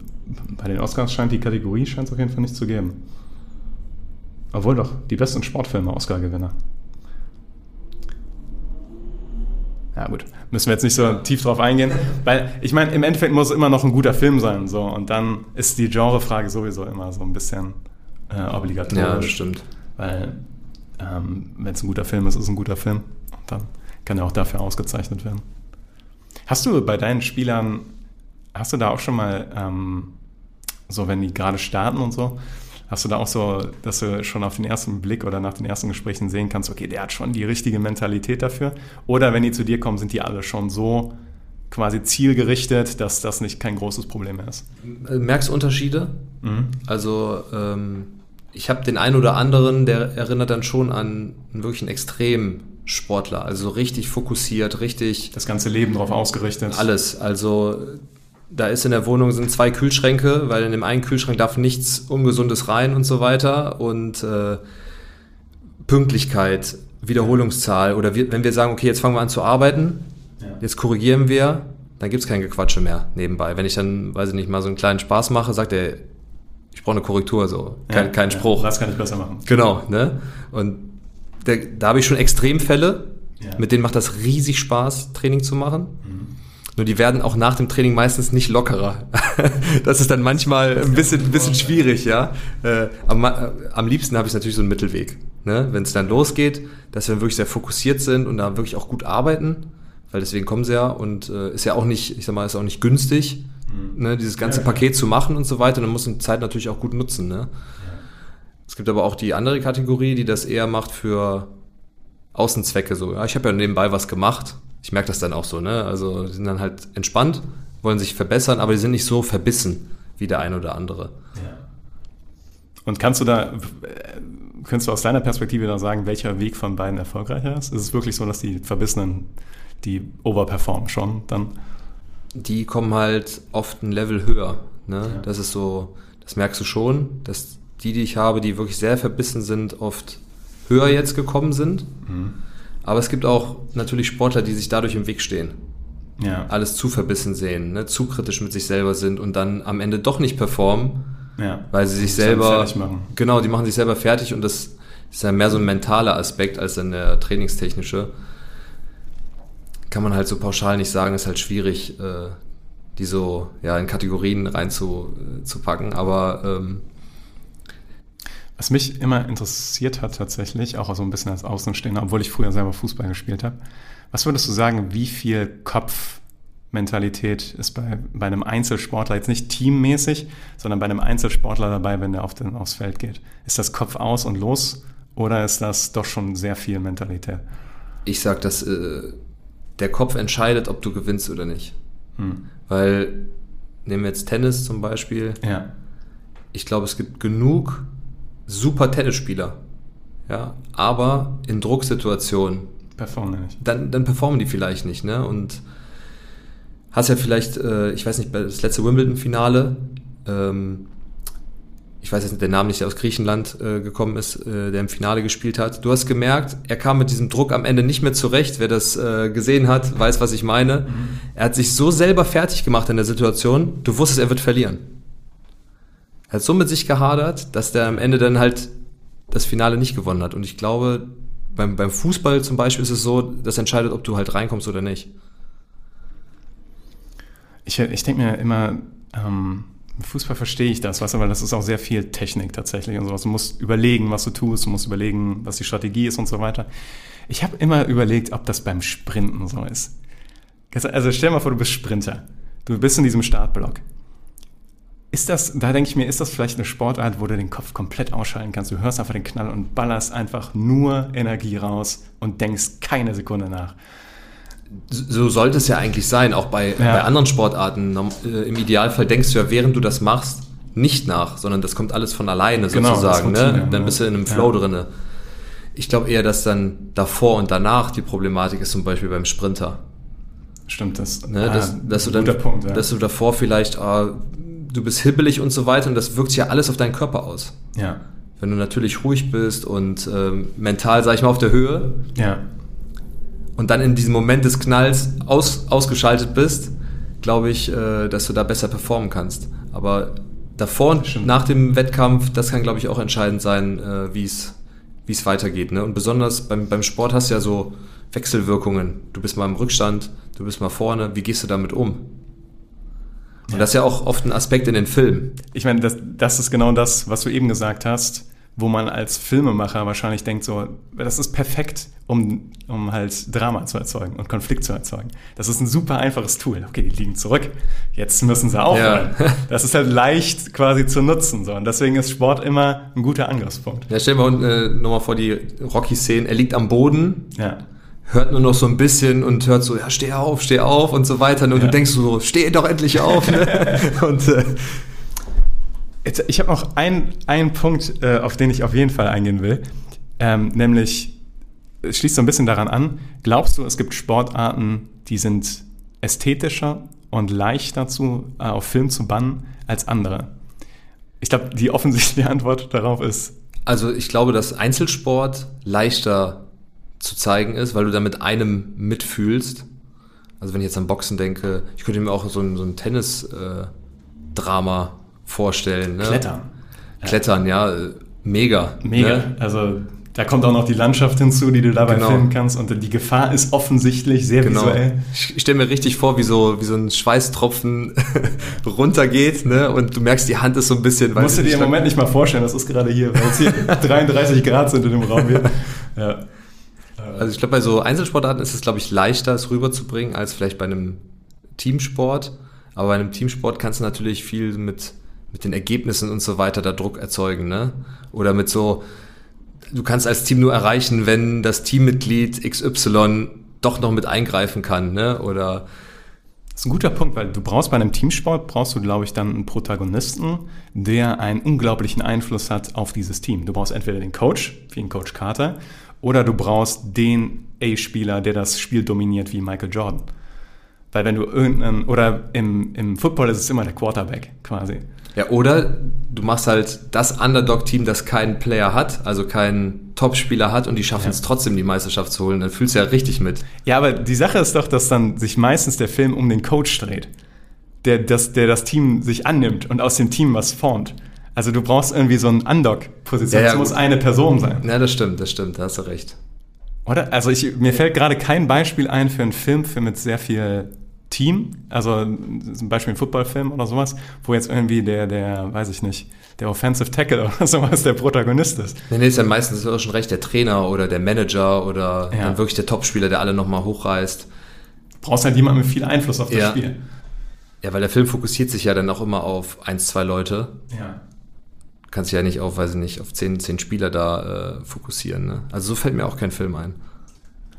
bei den Oscars scheint die Kategorie scheint es auf jeden Fall nicht zu geben. Obwohl doch, die besten Sportfilme Oscar-Gewinner. Ja gut, müssen wir jetzt nicht so tief drauf eingehen, weil ich meine, im Endeffekt muss es immer noch ein guter Film sein, so und dann ist die Genrefrage sowieso immer so ein bisschen äh, obligatorisch. ja, das stimmt. Weil ähm, wenn es ein guter Film ist, ist es ein guter Film. Und dann kann er auch dafür ausgezeichnet werden. Hast du bei deinen Spielern, hast du da auch schon mal, ähm, so wenn die gerade starten und so, hast du da auch so, dass du schon auf den ersten Blick oder nach den ersten Gesprächen sehen kannst, okay, der hat schon die richtige Mentalität dafür? Oder wenn die zu dir kommen, sind die alle schon so quasi zielgerichtet, dass das nicht kein großes Problem mehr ist? Merkst Unterschiede? Mhm. Also ähm, ich habe den einen oder anderen, der erinnert dann schon an einen wirklichen Extremsportler. Also richtig fokussiert, richtig Das ganze Leben darauf ausgerichtet. alles. Also da ist in der Wohnung sind zwei Kühlschränke, weil in dem einen Kühlschrank darf nichts Ungesundes rein und so weiter. Und äh, Pünktlichkeit, Wiederholungszahl oder wir, wenn wir sagen, okay, jetzt fangen wir an zu arbeiten, Ja. jetzt korrigieren wir, dann gibt es kein Gequatsche mehr nebenbei. Wenn ich dann, weiß ich nicht, mal so einen kleinen Spaß mache, sagt er, ich brauche eine Korrektur, so. Kein, kein ja, Spruch. Das kann ich besser machen. Genau, ne? Und der, da habe ich schon Extremfälle, Ja. Mit denen macht das riesig Spaß, Training zu machen. Nur die werden auch nach dem Training meistens nicht lockerer. das ist dann manchmal ein bisschen, ein bisschen schwierig, ja. Äh, am, äh, am liebsten habe ich natürlich so einen Mittelweg. Ne? Wenn es dann losgeht, dass wir wirklich sehr fokussiert sind und da wirklich auch gut arbeiten, weil deswegen kommen sie ja und äh, ist ja auch nicht, ich sag mal, ist auch nicht günstig, ne? dieses ganze Ja. Paket zu machen und so weiter. Und dann muss man die Zeit natürlich auch gut nutzen. Ne? Es gibt aber auch die andere Kategorie, die das eher macht für Außenzwecke. So, ja, ich habe ja nebenbei was gemacht. Ich merke das dann auch so. Ne? Also die sind dann halt entspannt, wollen sich verbessern, aber die sind nicht so verbissen wie der eine oder andere. Und kannst du da, äh, könntest du aus deiner Perspektive da sagen, welcher Weg von beiden erfolgreicher ist? Ist es wirklich so, dass die Verbissenen, die overperformen schon dann? die kommen halt oft ein Level höher. Ne? Ja. Das ist so, das merkst du schon, dass die, die ich habe, die wirklich sehr verbissen sind, oft höher jetzt gekommen sind. Mhm. Aber es gibt auch natürlich Sportler, die sich dadurch im Weg stehen. Ja. Alles zu verbissen sehen, ne? zu kritisch mit sich selber sind und dann am Ende doch nicht performen, ja. weil sie sich selber fertig machen. genau, die machen sich selber fertig und das ist ja mehr so ein mentaler Aspekt als dann der trainingstechnische. Kann man halt so pauschal nicht sagen, ist halt schwierig, äh, die so ja in Kategorien reinzupacken, zu packen, aber ähm, Was mich immer interessiert hat tatsächlich, auch so ein bisschen als Außenstehender, obwohl ich früher selber Fußball gespielt habe, was würdest du sagen, wie viel Kopfmentalität ist bei, bei einem Einzelsportler, jetzt nicht teammäßig, sondern bei einem Einzelsportler dabei, wenn der auf den, aufs Feld geht? Ist das Kopf aus und los oder ist das doch schon sehr viel Mentalität? ich sag, dass äh, der Kopf entscheidet, ob du gewinnst oder nicht. Hm. Weil, nehmen wir jetzt Tennis zum Beispiel, Ja. ich glaube, es gibt genug super Tennisspieler, ja, aber in Drucksituationen Performen nicht. dann, dann performen die vielleicht nicht, ne? Und hast ja vielleicht, äh, ich weiß nicht, das letzte Wimbledon-Finale, ähm, ich weiß jetzt nicht, der Name nicht, der aus Griechenland äh, gekommen ist, äh, der im Finale gespielt hat. Du hast gemerkt, er kam mit diesem Druck am Ende nicht mehr zurecht. Wer das äh, gesehen hat, weiß, was ich meine. Er hat sich so selber fertig gemacht in der Situation, du wusstest, er wird verlieren. Hat so mit sich gehadert, dass der am Ende dann halt das Finale nicht gewonnen hat. Und ich glaube, beim, beim Fußball zum Beispiel ist es so, das entscheidet, ob du halt reinkommst oder nicht. Ich, ich denke mir immer, ähm, Fußball verstehe ich das, weißt du, weil das ist auch sehr viel Technik tatsächlich und sowas. Du musst überlegen, was du tust, du musst überlegen, was die Strategie ist und so weiter. Ich habe immer überlegt, ob das beim Sprinten so ist. Also stell dir mal vor, du bist Sprinter. Du bist in diesem Startblock. Ist das, da denke ich mir, ist das vielleicht eine Sportart, wo du den Kopf komplett ausschalten kannst? Du hörst einfach den Knall und ballerst einfach nur Energie raus und denkst keine Sekunde nach. So sollte es ja eigentlich sein, auch bei, bei anderen Sportarten. Äh, Im Idealfall denkst du ja, während du das machst, nicht nach, sondern das kommt alles von alleine Genau, sozusagen. Routine, ne? Dann bist du in einem Flow Ja. drinne. Ich glaube eher, dass dann davor und danach die Problematik ist, zum Beispiel beim Sprinter. Stimmt das? Ne? Ah, dass, dass, du dann, Punkt, ja. dass du davor vielleicht, ah, du bist hibbelig und so weiter und das wirkt sich ja alles auf deinen Körper aus. ja. Wenn du natürlich ruhig bist und ähm, mental, sag ich mal, auf der Höhe Ja. und dann in diesem Moment des Knalls aus, ausgeschaltet bist, glaube ich, äh, dass du da besser performen kannst. Aber davor und nach dem Wettkampf, das kann, glaube ich, auch entscheidend sein, äh, wie es wie es weitergeht. Ne? Und besonders beim, beim Sport hast du ja so Wechselwirkungen. Du bist mal im Rückstand, du bist mal vorne. Wie gehst du damit um? Und das ist ja auch oft ein Aspekt in den Filmen. Ich meine, das, das ist genau das, was du eben gesagt hast, wo man als Filmemacher wahrscheinlich denkt, so, das ist perfekt, um, um halt Drama zu erzeugen und Konflikt zu erzeugen. Das ist ein super einfaches Tool. Okay, die liegen zurück, jetzt müssen sie aufhören. Ja. Das ist halt leicht quasi zu nutzen. So. Und deswegen ist Sport immer ein guter Angriffspunkt. Ja, stell dir mal äh, nochmal vor die Rocky-Szenen. Er liegt am Boden, Ja. Hört nur noch so ein bisschen und hört so, ja, steh auf, steh auf und so weiter. Und Ja. du denkst so, steh doch endlich auf. Ne? und äh, Jetzt, ich habe noch einen, einen Punkt, äh, auf den ich auf jeden Fall eingehen will. Ähm, nämlich, es schließt so ein bisschen daran an, glaubst du, es gibt Sportarten, die sind ästhetischer und leichter zu, äh, auf Film zu bannen als andere? Ich glaube, die offensichtliche Antwort darauf ist, also ich glaube, dass Einzelsport leichter zu zeigen ist, weil du da mit einem mitfühlst. Also wenn ich jetzt an Boxen denke, ich könnte mir auch so ein, so ein Tennis-Drama vorstellen. Ne? Klettern. Klettern, ja, äh, mega. Mega. Ne? Also Da kommt auch noch die Landschaft hinzu, die du dabei Genau. filmen kannst. Und die Gefahr ist offensichtlich sehr Genau. visuell. Ich, ich stelle mir richtig vor, wie so, wie so ein Schweißtropfen runtergeht, ne? Und du merkst, die Hand ist so ein bisschen. Musst du dir im Moment nicht mal vorstellen, das ist gerade hier, weil es hier 33 Grad sind in dem Raum hier. Ja. Also ich glaube, bei so Einzelsportarten ist es, glaube ich, leichter, es rüberzubringen, als vielleicht bei einem Teamsport. Aber bei einem Teamsport kannst du natürlich viel mit, mit den Ergebnissen und so weiter da Druck erzeugen, ne? Oder mit so, du kannst als Team nur erreichen, wenn das Teammitglied XY doch noch mit eingreifen kann, ne? Oder Das ist ein guter Punkt, weil du brauchst bei einem Teamsport, brauchst du, glaube ich, dann einen Protagonisten, der einen unglaublichen Einfluss hat auf dieses Team. Du brauchst entweder den Coach, wie ein Coach Carter, oder du brauchst den A-Spieler, der das Spiel dominiert, wie Michael Jordan. Weil wenn du irgendeinen, oder im, im Football ist es immer der Quarterback quasi. Ja, oder du machst halt das Underdog-Team, das keinen Player hat, also keinen Top-Spieler hat und die schaffen es Ja. trotzdem, die Meisterschaft zu holen. Dann fühlst du ja richtig mit. Ja, aber die Sache ist doch, dass dann sich meistens der Film um den Coach dreht, der das, der das Team sich annimmt und aus dem Team was formt. Also du brauchst irgendwie so eine Underdog-Position. Ja, ja, es muss gut. eine Person sein. Ja, das stimmt, das stimmt, da hast du recht. Oder? Also ich, mir fällt gerade kein Beispiel ein für einen Film für mit sehr viel Team. Also zum Beispiel ein Footballfilm oder sowas, wo jetzt irgendwie der, der, weiß ich nicht, der Offensive Tackle oder sowas der Protagonist ist. Nee, nee, ist ja meistens auch schon recht der Trainer oder der Manager oder Ja. dann wirklich der Topspieler, der alle nochmal hochreißt. Du brauchst halt jemanden mit viel Einfluss auf das Ja. Spiel. Ja, weil der Film fokussiert sich ja dann auch immer auf eins, zwei Leute. Ja. Kannst dich ja nicht auf, weiß ich nicht, auf zehn, zehn Spieler da äh, fokussieren. Ne? Also so fällt mir auch kein Film ein.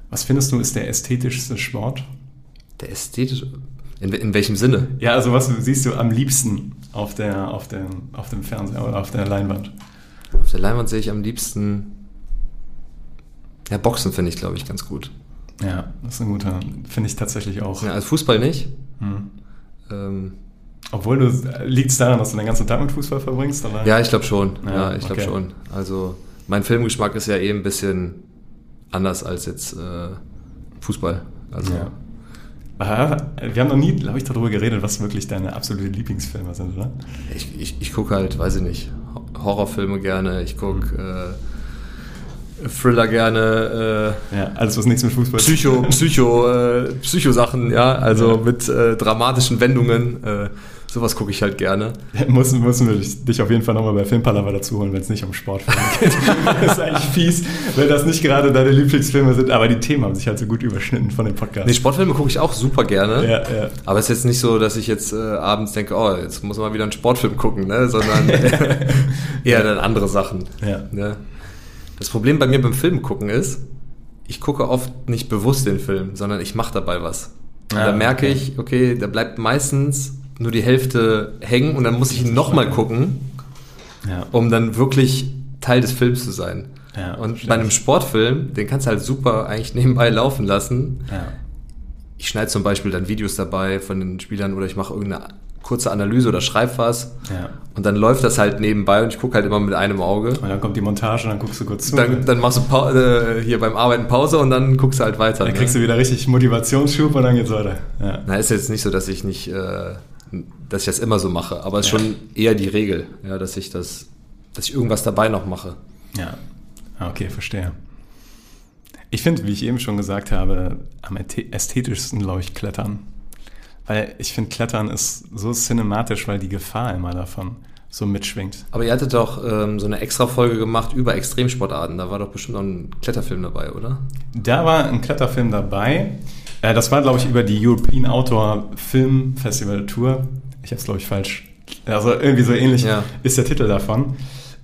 Was findest du ist der ästhetischste Sport? Der ästhetisch. In, in welchem Sinne? Ja, also was siehst du am liebsten auf, der, auf, dem, auf dem Fernseher oder auf der Leinwand? Auf der Leinwand sehe ich am liebsten. Ja, Boxen finde ich, glaube ich, ganz gut. Ja, das ist ein guter, finde ich tatsächlich auch. Ja, also Fußball nicht. Hm. Ähm, Obwohl du, liegt es daran, dass du den ganzen Tag mit Fußball verbringst? Oder? ja, ich glaube schon. Ja, Ja, ich glaube okay. schon. Also mein Filmgeschmack ist ja eh ein bisschen anders als jetzt äh, Fußball. Also Ja. Wir haben noch nie, glaube ich, darüber geredet, was wirklich deine absolute Lieblingsfilme sind, oder? ich, ich, ich gucke halt, weiß ich nicht, Ho- Horrorfilme gerne, ich gucke äh, Thriller gerne, äh, Ja, alles, was nichts mit Fußball Psycho, Psycho, äh, Psycho-Sachen, ja, also Ja. mit äh, dramatischen Wendungen, äh, sowas gucke ich halt gerne. Müssen, müssen wir dich, auf jeden Fall nochmal bei Filmpalava dazu holen, wenn es nicht um Sportfilme geht. das ist eigentlich fies, wenn das nicht gerade deine Lieblingsfilme sind, aber die Themen haben sich halt so gut überschnitten von dem Podcast. Nee, Sportfilme gucke ich auch super gerne. ja, ja. Aber es ist jetzt nicht so, dass ich jetzt äh, abends denke, oh, jetzt muss man mal wieder einen Sportfilm gucken, ne? sondern eher dann andere Sachen. Ja. Ne? Das Problem bei mir beim Film gucken ist, ich gucke oft nicht bewusst den Film, sondern ich mache dabei was. Und Ah, da merke okay. ich, okay, da bleibt meistens nur die Hälfte hängen und dann muss ich ihn nochmal gucken, ja. um dann wirklich Teil des Films zu sein. Ja, und verstehe bei einem. Sportfilm, den kannst du halt super eigentlich nebenbei laufen lassen. ja. Ich schneide zum Beispiel dann Videos dabei von den Spielern oder ich mache irgendeine kurze Analyse oder schreibe was. Ja. Und dann läuft das halt nebenbei und ich gucke halt immer mit einem Auge. Und dann kommt die Montage, dann guckst du kurz zu. Dann, dann machst du Pau äh, hier beim Arbeiten Pause und dann guckst du halt weiter. dann kriegst ne? du wieder richtig Motivationsschub und dann geht's weiter. Ja. Na, ist jetzt nicht so, dass ich nicht, äh, dass ich das immer so mache, aber es ist schon eher die Regel, ja, dass ich das, dass ich irgendwas dabei noch mache. Ja, Ah, okay, verstehe. Ich finde, wie ich eben schon gesagt habe, am ästhe- ästhetischsten, glaube ich, Klettern. Weil ich finde, Klettern ist so cinematisch, weil die Gefahr immer davon so mitschwingt. Aber ihr hattet doch ähm, so eine extra Folge gemacht über Extremsportarten. Da war doch bestimmt noch ein Kletterfilm dabei, oder? Da war ein Kletterfilm dabei. Äh, das war, glaube ich, über die European Outdoor Film Festival Tour. Ich habe es, glaube ich, falsch. Also irgendwie so ähnlich Ja. ist der Titel davon.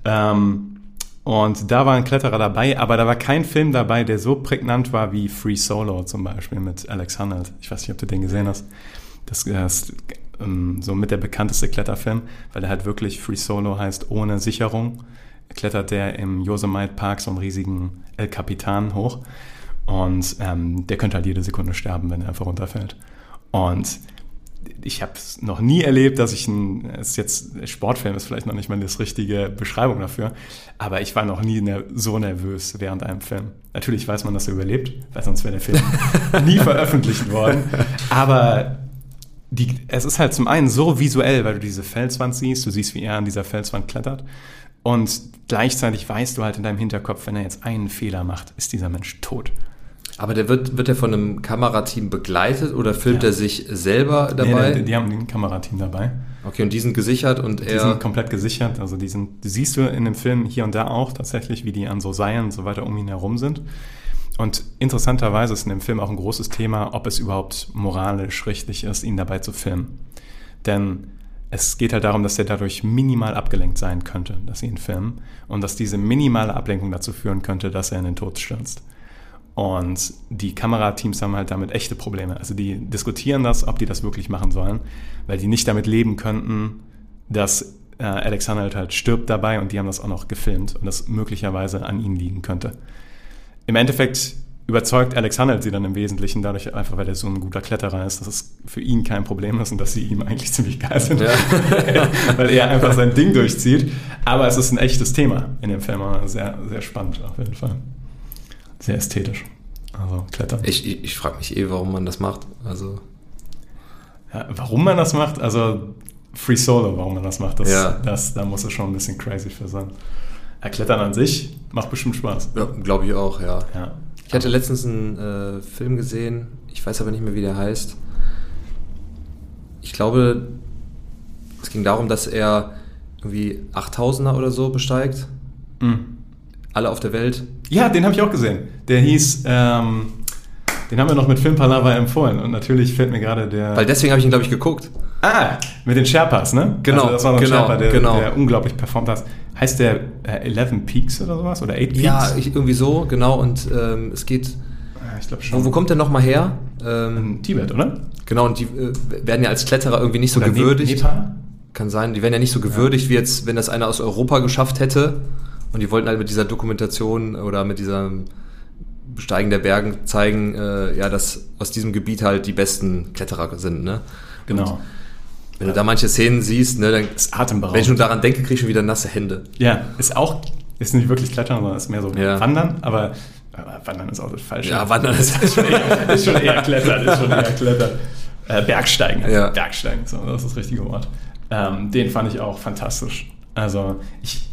Ähm, und da war ein Kletterer dabei, aber da war kein Film dabei, der so prägnant war wie Free Solo zum Beispiel mit Alex Honnold. Ich weiß nicht, ob du den gesehen hast. Das ist ähm, so mit der bekannteste Kletterfilm, weil er halt wirklich Free Solo heißt, ohne Sicherung. Klettert der im Yosemite Park so einen riesigen El Capitan hoch. Und ähm, der könnte halt jede Sekunde sterben, wenn er einfach runterfällt. Und ich habe es noch nie erlebt, dass ich ein, es jetzt Sportfilm ist vielleicht noch nicht mal das richtige Beschreibung dafür, aber ich war noch nie ner so nervös während einem Film. Natürlich weiß man, dass er überlebt, weil sonst wäre der Film nie veröffentlicht worden. Aber die, es ist halt zum einen so visuell, weil du diese Felswand siehst, du siehst, wie er an dieser Felswand klettert. Und gleichzeitig weißt du halt in deinem Hinterkopf, wenn er jetzt einen Fehler macht, ist dieser Mensch tot. Aber der wird, wird er von einem Kamerateam begleitet oder filmt Ja. er sich selber Nee, dabei? die, die haben ein Kamerateam dabei. okay, und die sind gesichert und Die er. sind komplett gesichert. Also die sind, die siehst du in dem Film hier und da auch tatsächlich, wie die an so Seilen und so weiter um ihn herum sind. Und interessanterweise ist in dem Film auch ein großes Thema, ob es überhaupt moralisch richtig ist, ihn dabei zu filmen. Denn es geht halt darum, dass er dadurch minimal abgelenkt sein könnte, dass sie ihn filmen. Und dass diese minimale Ablenkung dazu führen könnte, dass er in den Tod stürzt. Und die Kamerateams haben halt damit echte Probleme. Also die diskutieren das, ob die das wirklich machen sollen, weil die nicht damit leben könnten, dass äh, Alex Honnold halt stirbt dabei und die haben das auch noch gefilmt und das möglicherweise an ihnen liegen könnte. Im Endeffekt überzeugt Alex Honnold sie dann im Wesentlichen dadurch einfach, weil er so ein guter Kletterer ist, dass es für ihn kein Problem ist und dass sie ihm eigentlich ziemlich geil sind, Ja. weil er einfach sein Ding durchzieht. Aber es ist ein echtes Thema in dem Film, sehr, sehr spannend auf jeden Fall. Sehr ästhetisch. Also Klettern. Ich, ich, ich frage mich eh, warum man das macht. Also, Ja, warum man das macht, also Free Solo, warum man das macht, das, Ja. das, da muss es schon ein bisschen crazy für sein. Ja, Klettern an sich macht bestimmt Spaß. ja, glaube ich auch, ja. Ja. Ich hatte letztens einen äh, Film gesehen, ich weiß aber nicht mehr, wie der heißt. Ich glaube, es ging darum, dass er irgendwie 8000er oder so besteigt. Mhm. Alle auf der Welt. Ja, den habe ich auch gesehen. Der hieß, ähm, den haben wir noch mit Filmpalava empfohlen und natürlich fällt mir gerade der... Weil deswegen habe ich ihn, glaube ich, geguckt. ah, mit den Sherpas, ne? Genau, Also das war noch ein genau, Sherpa, der, genau. der unglaublich performt hat. Heißt der äh, 11 Peaks oder sowas? Oder 8 Peaks? Ja, ich, irgendwie so, genau. Und ähm, es geht. Ich glaube schon. Wo, wo kommt der nochmal her? Ähm, In Tibet, oder? genau, und die äh, werden ja als Kletterer irgendwie nicht so Oder Ne- gewürdigt. Nepal? Kann sein, die werden ja nicht so gewürdigt, wie jetzt, wenn das einer aus Europa geschafft hätte. Und die wollten halt mit dieser Dokumentation oder mit diesem Besteigen der Bergen zeigen, äh, ja, dass aus diesem Gebiet halt die besten Kletterer sind, ne? Genau. Wenn du da manche Szenen siehst, ne, dann, ist atemberaubend. wenn ich nur daran denke, kriege ich schon wieder nasse Hände. Ja, ist auch, ist nicht wirklich Klettern, sondern ist mehr so Ja. Wandern, aber, aber Wandern ist auch das Falsche. Ja, Wandern ist- ist, schon eher, ist schon eher Klettern, ist schon eher Klettern. Äh, Bergsteigen, also Ja. Bergsteigen, so, das ist das richtige Wort. Ähm, den fand ich auch fantastisch. Also, ich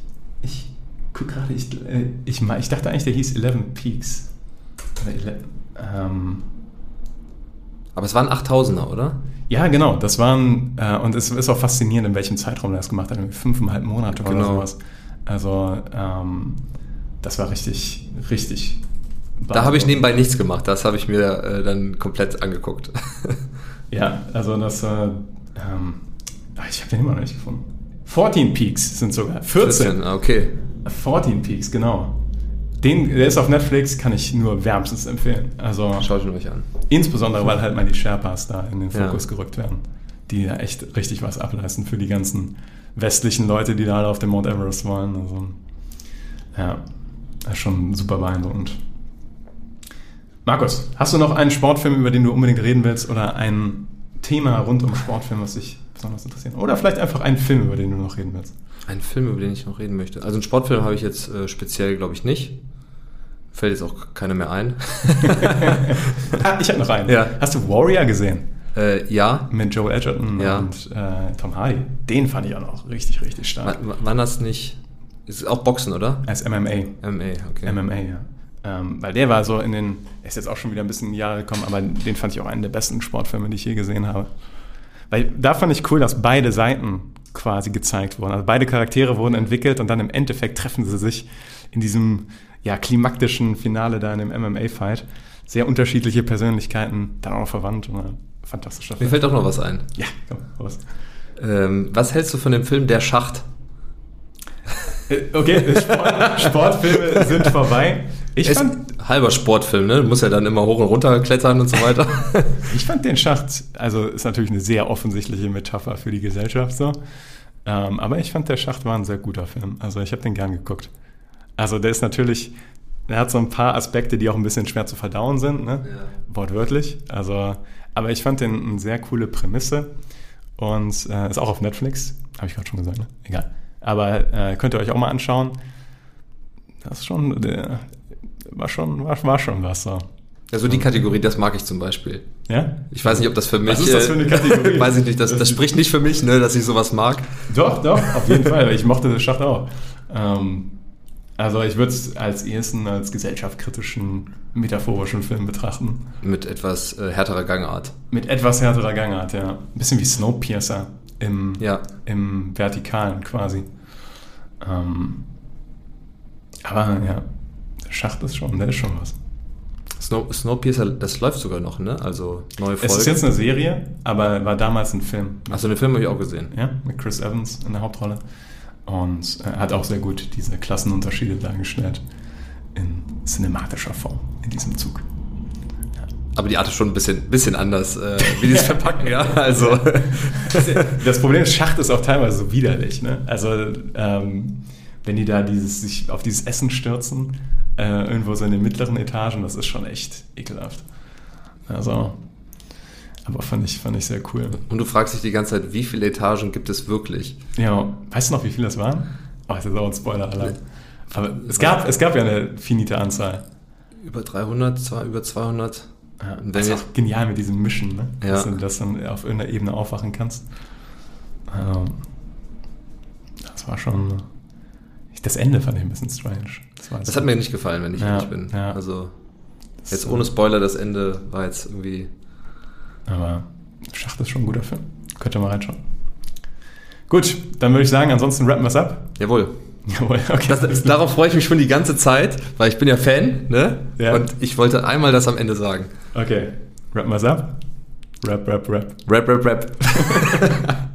guck gerade, ich, äh, ich, ich dachte eigentlich, der hieß 11 Peaks. Oder 11, ähm, Aber es waren 8000er, oder? ja, genau, das waren, äh, und es ist auch faszinierend, in welchem Zeitraum er das gemacht hat, fünfeinhalb Monate oder Genau. sowas. Also, ähm, das war richtig, richtig. Da habe ich nebenbei nichts gemacht, das habe ich mir äh, dann komplett angeguckt. Ja, also das, äh, ähm, ah, ich habe den immer noch nicht gefunden. 14 Peaks sind sogar, 14. ah, okay. 14 Peaks, genau. Den, der ist auf Netflix, kann ich nur wärmstens empfehlen. Also, Schaut ihn euch an. insbesondere, weil halt mal die Sherpas da in den Ja. Fokus gerückt werden, die ja echt richtig was ableisten für die ganzen westlichen Leute, die da alle auf den Mount Everest wollen. Also, ja, ist schon super beeindruckend. Markus, hast du noch einen Sportfilm, über den du unbedingt reden willst oder ein Thema rund um Sportfilm, was dich besonders interessiert? Oder vielleicht einfach einen Film, über den du noch reden willst? Ein Film, über den ich noch reden möchte. Also einen Sportfilm habe ich jetzt äh, speziell, glaube ich, nicht. Fällt jetzt auch keiner mehr ein. ah, ich habe noch einen. Ja. Hast du Warrior gesehen? äh, ja. Mit Joel Edgerton Ja. und äh, Tom Hardy. Den fand ich auch noch richtig, richtig stark. War, war das nicht. Ist auch Boxen, oder? Als MMA. MMA, okay. MMA, ja. Ähm, weil der war so in den, er ist jetzt auch schon wieder ein bisschen Jahre gekommen, aber den fand ich auch einen der besten Sportfilme, die ich je gesehen habe. Weil da fand ich cool, dass beide Seiten quasi gezeigt wurden. Also beide Charaktere wurden entwickelt und dann im Endeffekt treffen sie sich in diesem ja, klimaktischen Finale da in dem MMA-Fight. Sehr unterschiedliche Persönlichkeiten, dann auch noch verwandt. Und, fantastischer Mir Film. fällt auch noch was ein. Ja, komm, raus. Ähm, was hältst du von dem Film Der Schacht? Äh, Okay, Sport, Sportfilme sind vorbei. Ich Ist fand, halber Sportfilm, ne? Du musst ja dann immer hoch und runter klettern und so weiter. Ich fand den Schacht, also ist natürlich eine sehr offensichtliche Metapher für die Gesellschaft so. Ähm, aber ich fand der Schacht war ein sehr guter Film. Also ich habe den gern geguckt. Also der ist natürlich, er hat so ein paar Aspekte, die auch ein bisschen schwer zu verdauen sind, ne? Ja. wortwörtlich. Also, aber ich fand den eine sehr coole Prämisse und äh, ist auch auf Netflix, habe ich gerade schon gesagt, ne? Egal. Aber äh, könnt ihr euch auch mal anschauen. Das ist schon, der, war schon, war, war schon was so. Also die Kategorie, das mag ich zum Beispiel. Ja? Ich weiß nicht, ob das für mich. Was ist das für eine Kategorie? äh, weiß ich nicht. Das, das spricht nicht für mich, ne, dass ich sowas mag. Doch, doch, auf jeden Fall. Ich mochte den Schacht auch. Ähm, also ich würde es als ehesten als gesellschaftskritischen, metaphorischen Film betrachten. Mit etwas äh, härterer Gangart. Mit etwas härterer Gangart, ja. Ein bisschen wie Snowpiercer im, Ja. im Vertikalen quasi. Ähm, aber ja, Schacht ist schon, der ist schon was. Snow, Snowpiercer, das läuft sogar noch, ne? Also neue Folge. Es ist jetzt eine Serie, aber war damals ein Film. Achso, den Film habe ich auch gesehen. Ja, mit Chris Evans in der Hauptrolle. Und er hat auch sehr gut diese Klassenunterschiede dargestellt in cinematischer Form in diesem Zug. Aber die Art ist schon ein bisschen, bisschen anders, äh, wie die es verpacken, ja. Also. Das Problem ist, Schacht ist auch teilweise so widerlich. Ne? Also, ähm, wenn die da dieses, sich auf dieses Essen stürzen, äh, irgendwo so in den mittleren Etagen, das ist schon echt ekelhaft. Also, aber fand ich, fand ich sehr cool. Und du fragst dich die ganze Zeit, wie viele Etagen gibt es wirklich? Ja, weißt du noch, wie viele das waren? Oh, das ist auch ein Spoiler-Alarm. Aber es gab, es gab ja eine finite Anzahl. Über 300, zwei, über 200? Ja, das ist auch genial mit diesem Mischen, ne? Ja. dass, du, dass du dann auf irgendeiner Ebene aufwachen kannst. Ähm, das war schon. Das Ende fand ich ein bisschen strange. Das, war Das hat mir nicht gefallen, wenn ich Ja, ehrlich bin. ja. Also, jetzt ohne Spoiler, das Ende war jetzt irgendwie. Aber Schacht ist schon ein guter Film. Könnt ihr mal reinschauen. Gut, dann würde ich sagen, ansonsten rappen wir es ab. Jawohl. Jawohl, okay. Das, darauf freue ich mich schon die ganze Zeit, weil ich bin ja Fan, ne? Ja. Und ich wollte einmal das am Ende sagen. okay, rappen wir es ab. Rap, rap, rap. Rap, rap, rap.